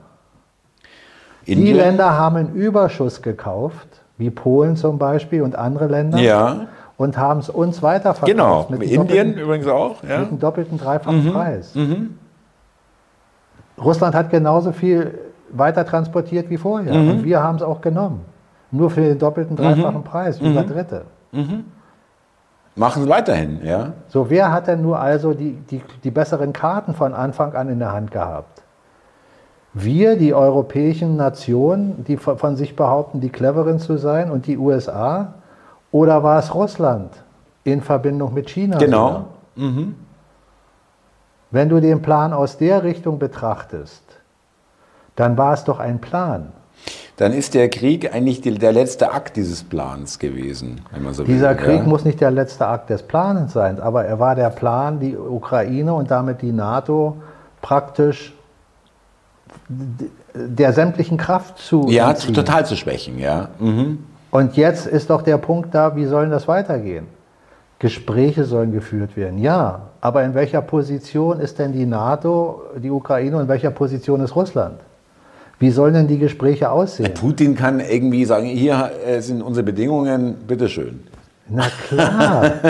Die Indien? Länder haben einen Überschuss gekauft, wie Polen zum Beispiel und andere Länder, Ja. und haben es uns weiterverkauft. Genau. mit Indien übrigens auch. Ja. mit einem doppelten, dreifachen Preis. Russland hat genauso viel weiter transportiert wie vorher. Und wir haben es auch genommen. Nur für den doppelten, dreifachen Preis, über Dritte. Machen sie weiterhin, ja. So, wer hat denn nur also die, die, die besseren Karten von Anfang an in der Hand gehabt? Wir, die europäischen Nationen, die von von sich behaupten, die cleveren zu sein, und die USA? Oder war es Russland in Verbindung mit China? Genau. sogar? Wenn du den Plan aus der Richtung betrachtest, dann war es doch ein Plan. Dann ist der Krieg eigentlich die, der letzte Akt dieses Plans gewesen, wenn man so Dieser will. Krieg ja. muss nicht der letzte Akt des Planens sein, aber er war der Plan, die Ukraine und damit die NATO praktisch der sämtlichen Kraft zu Ja, entziehen. total zu schwächen, ja. Mhm. Und jetzt ist doch der Punkt da, wie soll das weitergehen? Gespräche sollen geführt werden, ja. Aber in welcher Position ist denn die NATO, die Ukraine und in welcher Position ist Russland? Wie sollen denn die Gespräche aussehen? Putin kann irgendwie sagen, hier äh, sind unsere Bedingungen, bitteschön. Na klar.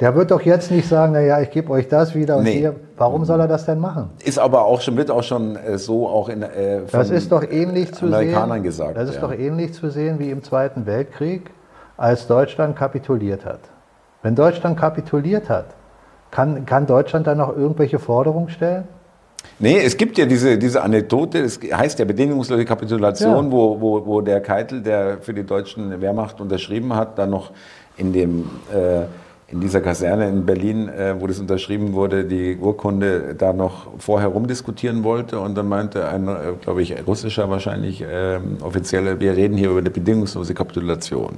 Der wird doch jetzt nicht sagen, naja, ich gebe euch das wieder und Nee. hier. Warum soll er das denn machen? Ist aber auch schon, wird auch schon äh, so auch in äh, von Das ist doch ähnlich zu Amerikanern sehen. gesagt, das ist ja. doch ähnlich zu sehen wie im Zweiten Weltkrieg, als Deutschland kapituliert hat. Wenn Deutschland kapituliert hat, kann, kann Deutschland dann noch irgendwelche Forderungen stellen? Nee, es gibt ja diese, diese Anekdote, es heißt ja bedingungslose Kapitulation, ja. Wo, wo, wo der Keitel, der für die deutschen Wehrmacht unterschrieben hat, dann noch in dem äh, in dieser Kaserne in Berlin, äh, wo das unterschrieben wurde, die Urkunde da noch vorher rumdiskutieren wollte. Und dann meinte ein, äh, glaube ich, russischer wahrscheinlich äh, Offizieller, wir reden hier über eine bedingungslose Kapitulation.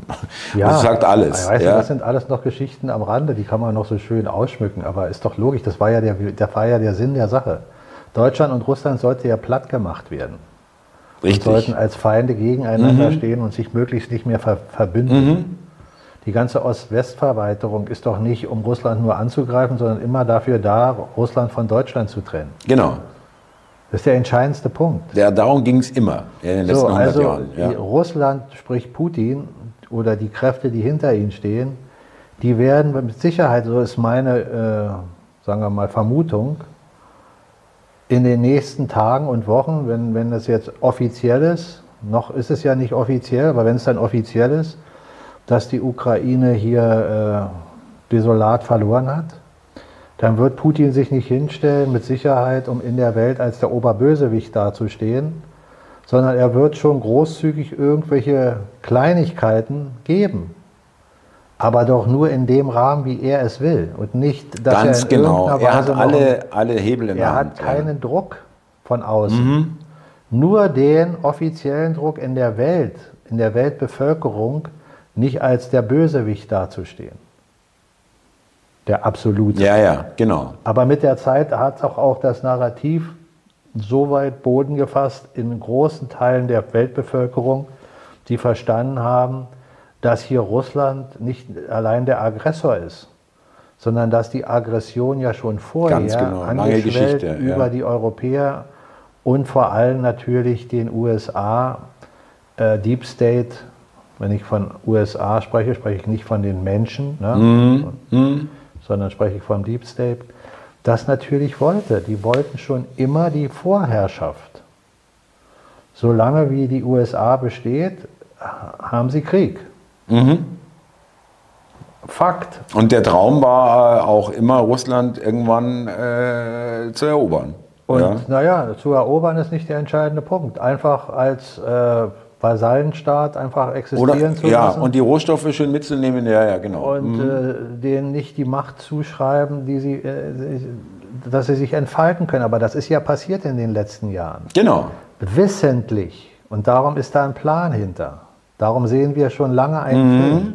Ja, das sagt alles. Weißt ja. du, das sind alles noch Geschichten am Rande, die kann man noch so schön ausschmücken. Aber ist doch logisch, das war ja der, der, war ja der Sinn der Sache. Deutschland und Russland sollte ja platt gemacht werden. Richtig. Und sollten als Feinde gegeneinander mhm. stehen und sich möglichst nicht mehr ver verbünden. Mhm. Die ganze Ost-West-Verweiterung ist doch nicht, um Russland nur anzugreifen, sondern immer dafür da, Russland von Deutschland zu trennen. Genau. Das ist der entscheidendste Punkt. Ja, darum ging es immer in den letzten so, 100 also Jahren. Ja. Russland, sprich Putin oder die Kräfte, die hinter ihnen stehen, die werden mit Sicherheit, so ist meine, äh, sagen wir mal, Vermutung, in den nächsten Tagen und Wochen, wenn, wenn das jetzt offiziell ist, noch ist es ja nicht offiziell, aber wenn es dann offiziell ist, dass die Ukraine hier äh, desolat verloren hat, dann wird Putin sich nicht hinstellen mit Sicherheit, um in der Welt als der Oberbösewicht dazustehen, sondern er wird schon großzügig irgendwelche Kleinigkeiten geben. Aber doch nur in dem Rahmen, wie er es will. Und nicht, dass Ganz er in genau. Er hat alle, alle Hebel in der Er hat keinen ja. Druck von außen. Mhm. Nur den offiziellen Druck in der Welt, in der Weltbevölkerung, nicht als der Bösewicht dazustehen. Der absolute. Ja, ja, genau. Aber mit der Zeit hat auch, auch das Narrativ so weit Boden gefasst in großen Teilen der Weltbevölkerung, die verstanden haben, dass hier Russland nicht allein der Aggressor ist, sondern dass die Aggression ja schon vorher genau. angeschwellt über ja. die Europäer und vor allem natürlich den USA, äh, Deep State wenn ich von USA spreche, spreche ich nicht von den Menschen, ne? mm, mm. sondern spreche ich vom Deep State, das natürlich wollte. Die wollten schon immer die Vorherrschaft. Solange wie die USA besteht, haben sie Krieg. Mhm. Fakt. Und der Traum war auch immer, Russland irgendwann äh, zu erobern. Und ja. naja, zu erobern ist nicht der entscheidende Punkt. Einfach als äh, Vasallenstaat einfach existieren Oder, zu ja, lassen. Ja, und die Rohstoffe schön mitzunehmen, ja, ja, genau. Und mhm. äh, denen nicht die Macht zuschreiben, die sie, äh, dass sie sich entfalten können. Aber das ist ja passiert in den letzten Jahren. Genau. Wissentlich. Und darum ist da ein Plan hinter. Darum sehen wir schon lange einen mhm. Film.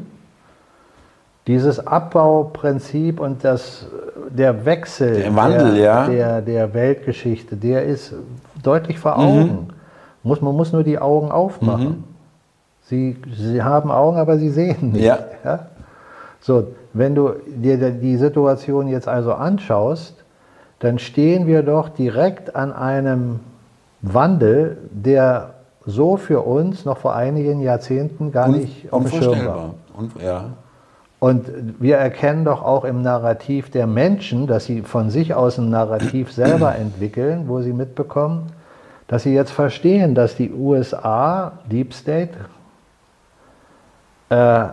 Dieses Abbauprinzip und das, der Wechsel der, Wandel, der, ja. der, der Weltgeschichte, der ist deutlich vor Augen. Mhm. Muss, man muss nur die Augen aufmachen. Mhm. Sie, sie haben Augen, aber sie sehen nicht. Ja. ja. So, wenn du dir die Situation jetzt also anschaust, dann stehen wir doch direkt an einem Wandel, der so für uns noch vor einigen Jahrzehnten gar nicht auf dem Schirm war. Und, ja. Und wir erkennen doch auch im Narrativ der Menschen, dass sie von sich aus ein Narrativ selber entwickeln, wo sie mitbekommen, dass sie jetzt verstehen, dass die USA, Deep State, äh,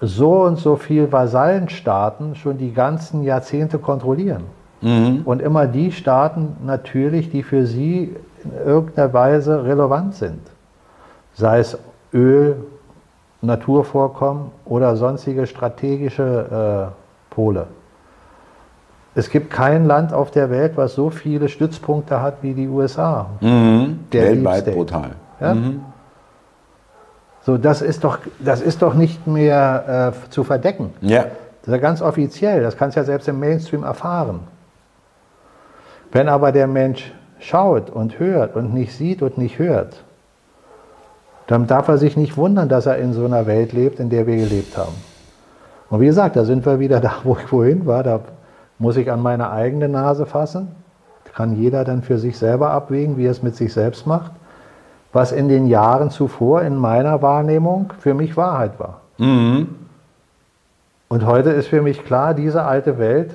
so und so viel Vasallenstaaten schon die ganzen Jahrzehnte kontrollieren. Mhm. Und immer die Staaten natürlich, die für sie in irgendeiner Weise relevant sind. Sei es Öl, Naturvorkommen oder sonstige strategische äh, Pole. Es gibt kein Land auf der Welt, was so viele Stützpunkte hat wie die USA. Mhm. Weltweit brutal. Ja? Mhm. So, das ist doch, das ist doch nicht mehr äh, zu verdecken. Ja. Das ist ja ganz offiziell. Das kannst du ja selbst im Mainstream erfahren. Wenn aber der Mensch schaut und hört und nicht sieht und nicht hört, dann darf er sich nicht wundern, dass er in so einer Welt lebt, in der wir gelebt haben. Und wie gesagt, da sind wir wieder da, wo ich vorhin war. Da muss ich an meine eigene Nase fassen? Kann jeder dann für sich selber abwägen, wie er es mit sich selbst macht? Was in den Jahren zuvor in meiner Wahrnehmung für mich Wahrheit war. Mhm. Und heute ist für mich klar, diese alte Welt,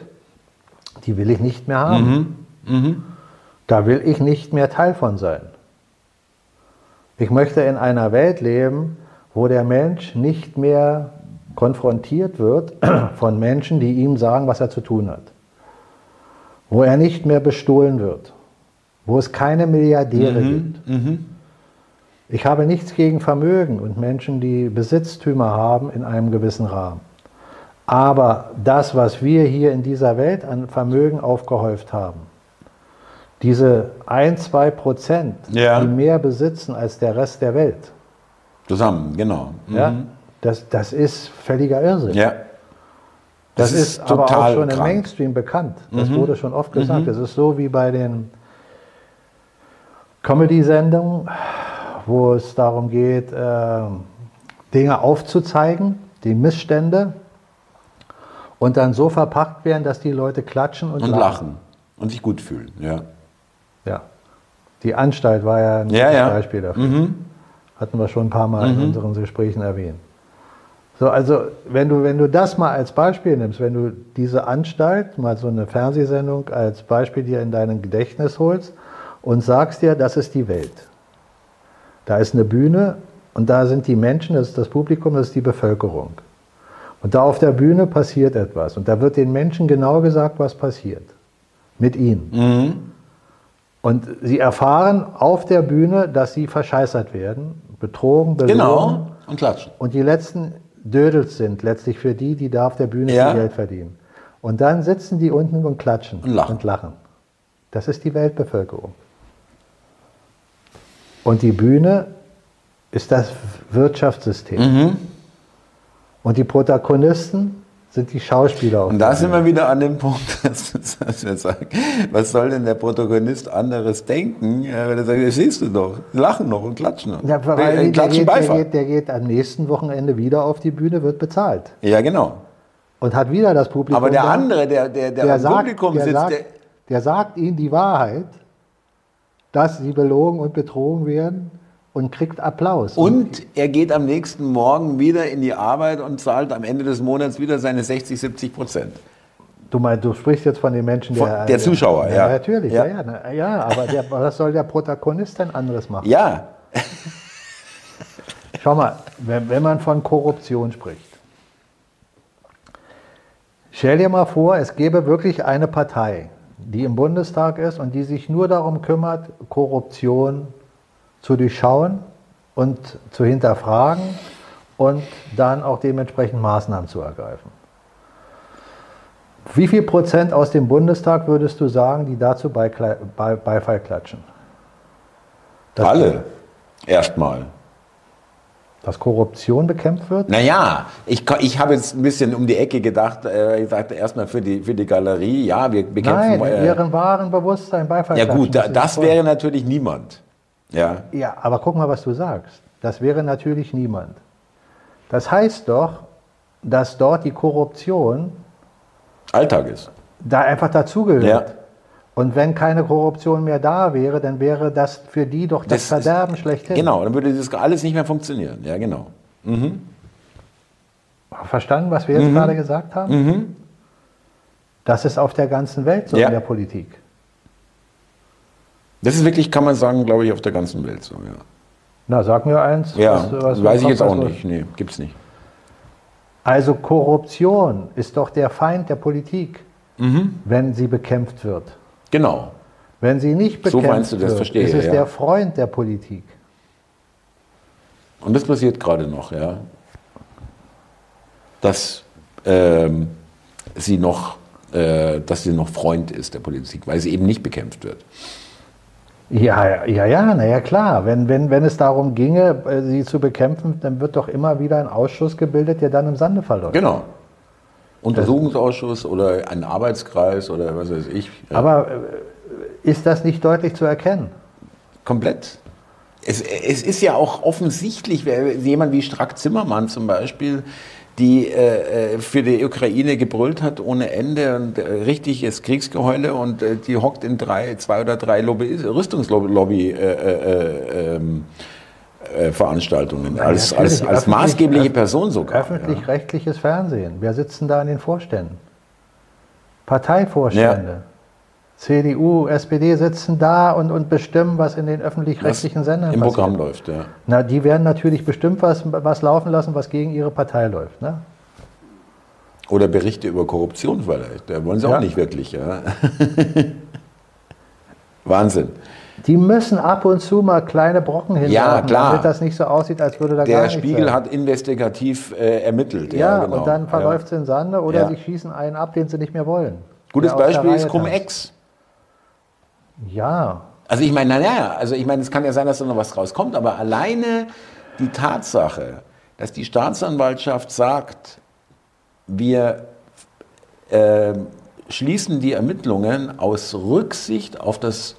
die will ich nicht mehr haben. Mhm. Mhm. Da will ich nicht mehr Teil von sein. Ich möchte in einer Welt leben, wo der Mensch nicht mehr konfrontiert wird von Menschen, die ihm sagen, was er zu tun hat. Wo er nicht mehr bestohlen wird. Wo es keine Milliardäre Mhm, gibt. Ich habe nichts gegen Vermögen und Menschen, die Besitztümer haben in einem gewissen Rahmen. Aber das, was wir hier in dieser Welt an Vermögen aufgehäuft haben, diese 1, 2 Prozent, Ja. die mehr besitzen als der Rest der Welt, Zusammen, genau. Mhm. ja, das, das ist völliger Irrsinn. Ja. Das, Das ist, ist aber auch schon im krank. Mhm. Mainstream bekannt. Das wurde schon oft gesagt. Das ist so wie bei den Comedy-Sendungen, wo es darum geht, äh, Dinge aufzuzeigen, die Missstände, und dann so verpackt werden, dass die Leute klatschen und, Und lachen. Und sich gut fühlen, ja. Ja. Die Anstalt war ja ein Ja, ja. Beispiel dafür. Hatten wir schon ein paar Mal in unseren Gesprächen erwähnt. So, also wenn du, wenn du das mal als Beispiel nimmst, wenn du diese Anstalt, mal so eine Fernsehsendung als Beispiel dir in dein Gedächtnis holst und sagst dir, das ist die Welt. Da ist eine Bühne und da sind die Menschen, das ist das Publikum, das ist die Bevölkerung. Und da auf der Bühne passiert etwas und da wird den Menschen genau gesagt, was passiert. Mit ihnen. Und sie erfahren auf der Bühne, dass sie verscheißert werden, betrogen, belogen. Genau. Und klatschen. Und die letzten Dödels sind letztlich für die, die da auf der Bühne Ja. viel Geld verdienen. Und dann sitzen die unten und klatschen Und lachen. Das ist die Weltbevölkerung. Und die Bühne ist das Wirtschaftssystem. Mhm. Und die Protagonisten sind die Schauspieler. Und da sind wir wieder an dem Punkt, dass wir sagen, was soll denn der Protagonist anderes denken, äh, wenn er sagt, das siehst du doch, lachen noch und klatschen noch. Ja, weil Die der, klatschen geht, der, geht, der geht am nächsten Wochenende wieder auf die Bühne, wird bezahlt. Ja, genau. Und hat wieder das Publikum. Aber der da. andere, der, der, der, der am sagt, Publikum der, sitzt, sagt, der, der sagt ihnen die Wahrheit, dass sie belogen und betrogen werden und kriegt Applaus. und er geht am nächsten Morgen wieder in die Arbeit und zahlt am Ende des Monats wieder seine 60, 70 Prozent. du, meinst, du sprichst jetzt von den Menschen, Von- der, der Zuschauer, ja. Natürlich, Ja. ja, ja, ja aber der, was soll der Protagonist denn anderes machen? Ja, Schau mal, wenn, wenn man von Korruption spricht. Stell dir mal vor, es gäbe wirklich eine Partei, die im Bundestag ist und die sich nur darum kümmert, Korruption zu durchschauen und zu hinterfragen und dann auch dementsprechend Maßnahmen zu ergreifen. Wie viel Prozent aus dem Bundestag würdest du sagen, die dazu Beifall klatschen? Dass- alle. Erstmal. Dass Korruption bekämpft wird? Naja, ich, ich habe jetzt ein bisschen um die Ecke gedacht. Äh, ich sagte erstmal für die, für die Galerie, ja, wir bekämpfen. Nein, äh, ihren wahren Bewusstsein Beifall ja gut, da, das wäre natürlich niemand. Ja, Ja, aber guck mal, was du sagst. Das wäre natürlich niemand. Das heißt doch, dass dort die Korruption Alltag ist. da einfach dazugehört. Ja. Und wenn keine Korruption mehr da wäre, dann wäre das für die doch das, Das ist- Verderben schlechthin. Genau, dann würde das alles nicht mehr funktionieren. Ja, genau. Verstanden, was wir Mhm. jetzt gerade gesagt haben? Das ist auf der ganzen Welt so Ja. in der Politik. Das ist wirklich, kann man sagen, glaube ich, auf der ganzen Welt so. Ja, Na, sag mir eins. ja was- was- weiß ich jetzt auch nicht. Nee, gibt's nicht. Also Korruption ist doch der Feind der Politik, Mhm. wenn sie bekämpft wird. Genau. Wenn sie nicht So bekämpft meinst du das, wird, verstehe, ist es ja. der Freund der Politik. Und das passiert gerade noch, ja. Dass ähm, sie noch, äh, dass sie noch Freund ist der Politik, weil sie eben nicht bekämpft wird. Ja, ja, ja, naja, klar. Wenn, wenn, wenn es darum ginge, äh, sie zu bekämpfen, dann wird doch immer wieder ein Ausschuss gebildet, der dann im Sande verläuft. Genau. Untersuchungsausschuss oder ein Arbeitskreis oder was weiß ich. Ja. Aber äh, ist das nicht deutlich zu erkennen? Komplett. Es, es ist ja auch offensichtlich, wer- jemand wie Strack Zimmermann zum Beispiel, die äh, äh, für die Ukraine gebrüllt hat ohne Ende und äh, richtiges Kriegsgeheule und äh, die hockt in drei, zwei oder drei Lobby, Rüstungslobby äh, äh, ähm, äh, Veranstaltungen als, als, als maßgebliche Person sogar. Ja. Öffentlich-rechtliches Fernsehen. Wer sitzt denn da in den Vorständen? Parteivorstände. CDU, SPD sitzen da und, und bestimmen, was in den öffentlich-rechtlichen Sendern Im passiert. Programm läuft, ja. Na, die werden natürlich bestimmt was, was laufen lassen, was gegen ihre Partei läuft. Ne? Oder Berichte über Korruption vielleicht. Da wollen sie Ja. auch nicht wirklich, ja. Wahnsinn. Die müssen ab und zu mal kleine Brocken hinwerfen, Ja, klar. damit das nicht so aussieht, als würde da gar Der nichts Spiegel sein. hat investigativ äh, ermittelt. Ja, genau. und dann verläuft es in Sande oder Ja. sie schießen einen ab, den sie nicht mehr wollen. Gutes der der Beispiel ist Cum-Ex. Ja, Also ich meine, naja, also ich meine, es kann ja sein, dass da noch was rauskommt, aber alleine die Tatsache, dass die Staatsanwaltschaft sagt, wir äh, schließen die Ermittlungen aus Rücksicht auf das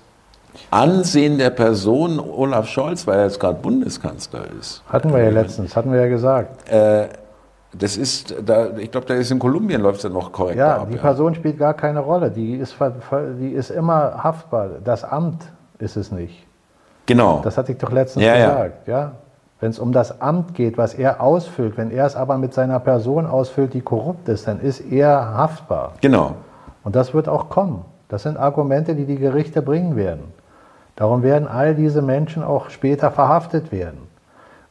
Ansehen der Person Olaf Scholz, weil er jetzt gerade Bundeskanzler ist. hatten wir ja letztens, hatten wir ja gesagt. Äh, das ist, da, ich glaube, da ist in Kolumbien läuft es ja noch korrekt Ja, ab. die Person spielt gar keine Rolle. Die ist, die ist immer haftbar. Das Amt ist es nicht. Genau. Das hatte ich doch letztens Ja, ja. gesagt. Ja? Wenn es um das Amt geht, was er ausfüllt, wenn er es aber mit seiner Person ausfüllt, die korrupt ist, dann ist er haftbar. genau. Und das wird auch kommen. Das sind Argumente, die die Gerichte bringen werden. Darum werden all diese Menschen auch später verhaftet werden,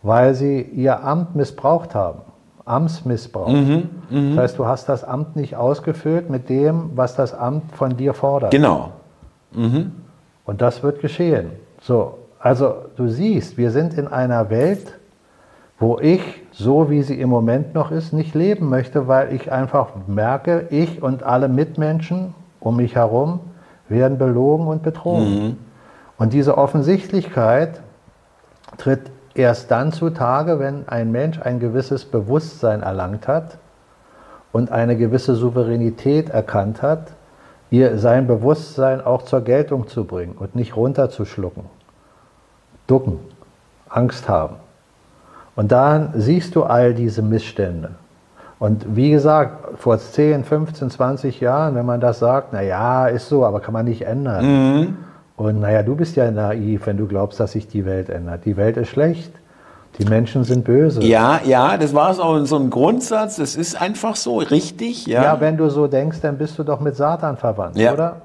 weil sie ihr Amt missbraucht haben. Amtsmissbrauch. Mhm, Das heißt, du hast das Amt nicht ausgefüllt mit dem, was das Amt von dir fordert. Genau. Und das wird geschehen. So, also du siehst, wir sind in einer Welt, wo ich, so wie sie im Moment noch ist, nicht leben möchte, weil ich einfach merke, ich und alle Mitmenschen um mich herum werden belogen und betrogen. Und diese Offensichtlichkeit tritt erst dann zutage, wenn ein Mensch ein gewisses Bewusstsein erlangt hat und eine gewisse Souveränität erkannt hat, ihr sein Bewusstsein auch zur Geltung zu bringen und nicht runterzuschlucken. Ducken, Angst haben. Und dann siehst du all diese Missstände. Und wie gesagt, vor 10, 15, 20 Jahren, wenn man das sagt, naja, ist so, aber kann man nicht ändern. Und naja, du bist ja naiv, wenn du glaubst, dass sich die Welt ändert. Die Welt ist schlecht. Die Menschen sind böse. Ja, ja, das war so, so ein Grundsatz, das ist einfach so, richtig, ja. Ja, wenn du so denkst, dann bist du doch mit Satan verwandt, Ja. oder?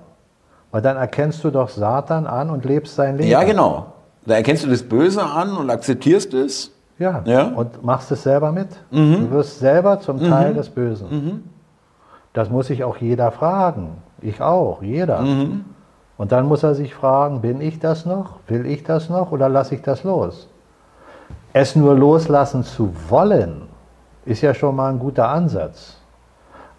Weil dann erkennst du doch Satan an und lebst sein Leben. ja, genau. Da erkennst du das Böse an und akzeptierst es. Ja, Ja. Mhm. und machst es selber mit. Du wirst selber zum Teil des Bösen. Das muss sich auch jeder fragen. Ich auch, jeder. Mhm. Und dann muss er sich fragen, bin ich das noch? Will ich das noch oder lasse ich das los? Es nur loslassen zu wollen, ist ja schon mal ein guter Ansatz.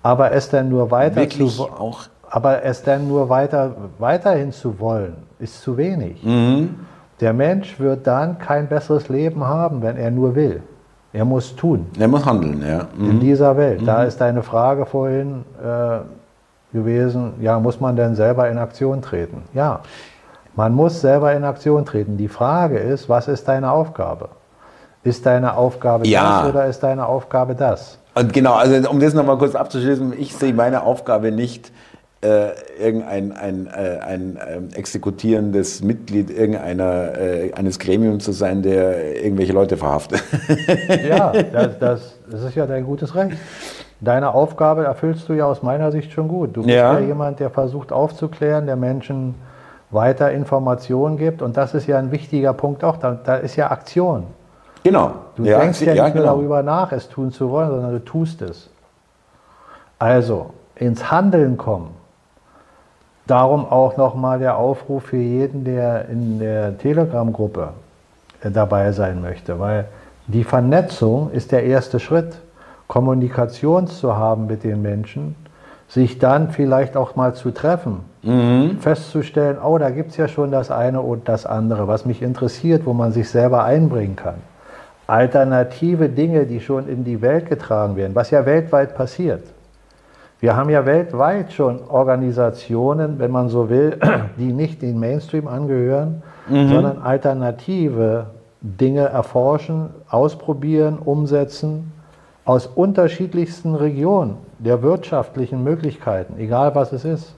Aber es dann nur weiter Wirklich zu auch. aber es dann nur weiter, weiterhin zu wollen, ist zu wenig. Mhm. Der Mensch wird dann kein besseres Leben haben, wenn er nur will. Er muss tun Er muss handeln, ja. Mhm. in dieser Welt. Da ist deine Frage vorhin äh, gewesen, ja, muss man denn selber in Aktion treten? Ja, man muss selber in Aktion treten. Die Frage ist, was ist deine Aufgabe? Ist deine Aufgabe Ja. das oder ist deine Aufgabe das? Und genau, also um das nochmal kurz abzuschließen, ich sehe meine Aufgabe nicht, äh, irgendein ein, äh, ein ähm, exekutierendes Mitglied irgendeiner, äh, eines Gremiums zu sein, der irgendwelche Leute verhaftet. Ja, das, das, das ist ja dein gutes Recht. Deine Aufgabe erfüllst du ja aus meiner Sicht schon gut. Du bist Ja. ja, jemand, der versucht aufzuklären, der Menschen weiter Informationen gibt. Und das ist ja ein wichtiger Punkt auch. Da, da ist ja Aktion. genau. Du denkst ja, ja, nicht nur genau. darüber nach, es tun zu wollen, sondern du tust es. Also, ins Handeln kommen. Darum auch nochmal der Aufruf für jeden, der in der Telegram-Gruppe dabei sein möchte, weil die Vernetzung ist der erste Schritt. Kommunikation zu haben mit den Menschen, sich dann vielleicht auch mal zu treffen, festzustellen, oh, da gibt es ja schon das eine und das andere, was mich interessiert, wo man sich selber einbringen kann. Alternative Dinge, die schon in die Welt getragen werden, was ja weltweit passiert. Wir haben ja weltweit schon Organisationen, wenn man so will, die nicht den Mainstream angehören, sondern alternative Dinge erforschen, ausprobieren, umsetzen aus unterschiedlichsten Regionen der wirtschaftlichen Möglichkeiten, egal was es ist.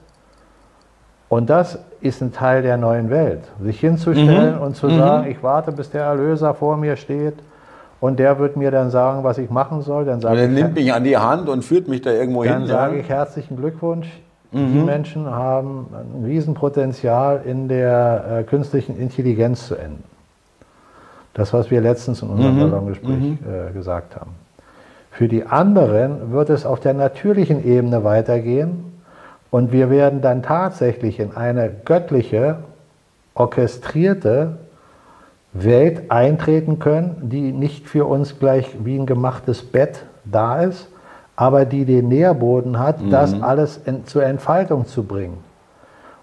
Und das ist ein Teil der neuen Welt. Sich hinzustellen und zu sagen, ich warte, bis der Erlöser vor mir steht und der wird mir dann sagen, was ich machen soll. Dann sage er nimmt mich an die Hand und führt mich da irgendwo dann hin. sage ja. ich herzlichen Glückwunsch. Mhm. Die Menschen haben ein Riesenpotenzial in der äh, künstlichen Intelligenz zu enden. Das, was wir letztens in unserem mhm. Ballongespräch mhm. äh, gesagt haben. Für die anderen wird es auf der natürlichen Ebene weitergehen und wir werden dann tatsächlich in eine göttliche, orchestrierte Welt eintreten können, die nicht für uns gleich wie ein gemachtes Bett da ist, aber die den Nährboden hat, mhm. das alles in, zur Entfaltung zu bringen.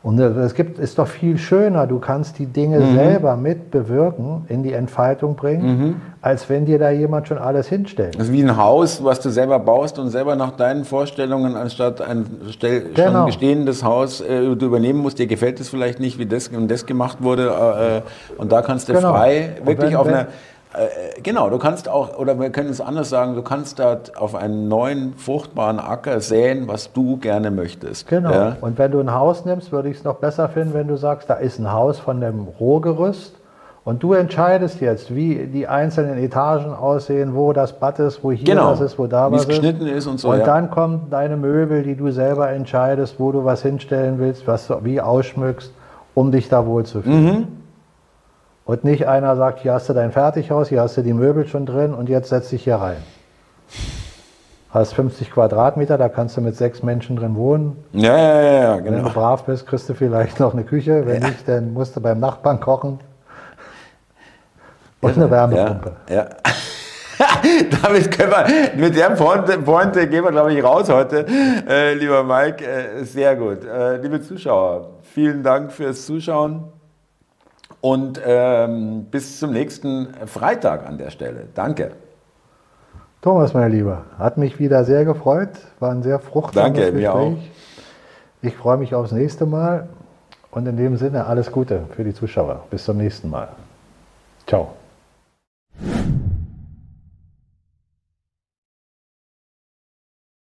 Und es gibt, ist doch viel schöner, du kannst die Dinge mhm. selber mit bewirken, in die Entfaltung bringen, mhm. als wenn dir da jemand schon alles hinstellt. Das ist wie ein Haus, was du selber baust und selber nach deinen Vorstellungen, anstatt ein stell, genau. schon bestehendes Haus äh, du übernehmen musst, dir gefällt es vielleicht nicht, wie das und das gemacht wurde. Äh, äh und da kannst du genau. frei wirklich wenn, auf wenn, eine äh, genau, du kannst auch, oder wir können es anders sagen, du kannst dort auf einen neuen, fruchtbaren Acker säen, was du gerne möchtest. Genau. Ja? Und wenn du ein Haus nimmst, würde ich es noch besser finden, wenn du sagst, da ist ein Haus von dem Rohgerüst und du entscheidest jetzt, wie die einzelnen Etagen aussehen, wo das Bad ist, wo hier genau. was ist, wo da was ist. Geschnitten ist und so. Und ja. dann kommen deine Möbel, die du selber entscheidest, wo du was hinstellen willst, was du wie ausschmückst, um dich da wohlzufühlen. Mhm. Und nicht einer sagt, hier hast du dein Fertighaus, hier hast du die Möbel schon drin und jetzt setz dich hier rein. Hast 50 Quadratmeter, da kannst du mit sechs Menschen drin wohnen. Ja, ja, ja, genau. Wenn du brav bist, kriegst du vielleicht noch eine Küche. Wenn ja. nicht, dann musst du beim Nachbarn kochen. Und eine Wärmepumpe. Ja. ja. Damit können wir, mit der Pointe, Pointe gehen wir, glaube ich, raus heute, äh, lieber Mike. Äh, sehr gut. Äh, liebe Zuschauer, vielen Dank fürs Zuschauen. Und ähm, bis zum nächsten Freitag an der Stelle. Danke. Thomas, mein Lieber, hat mich wieder sehr gefreut. War ein sehr fruchtbares Danke, Gespräch. Mir auch. Ich freue mich aufs nächste Mal und in dem Sinne alles Gute für die Zuschauer. Bis zum nächsten Mal. Ciao.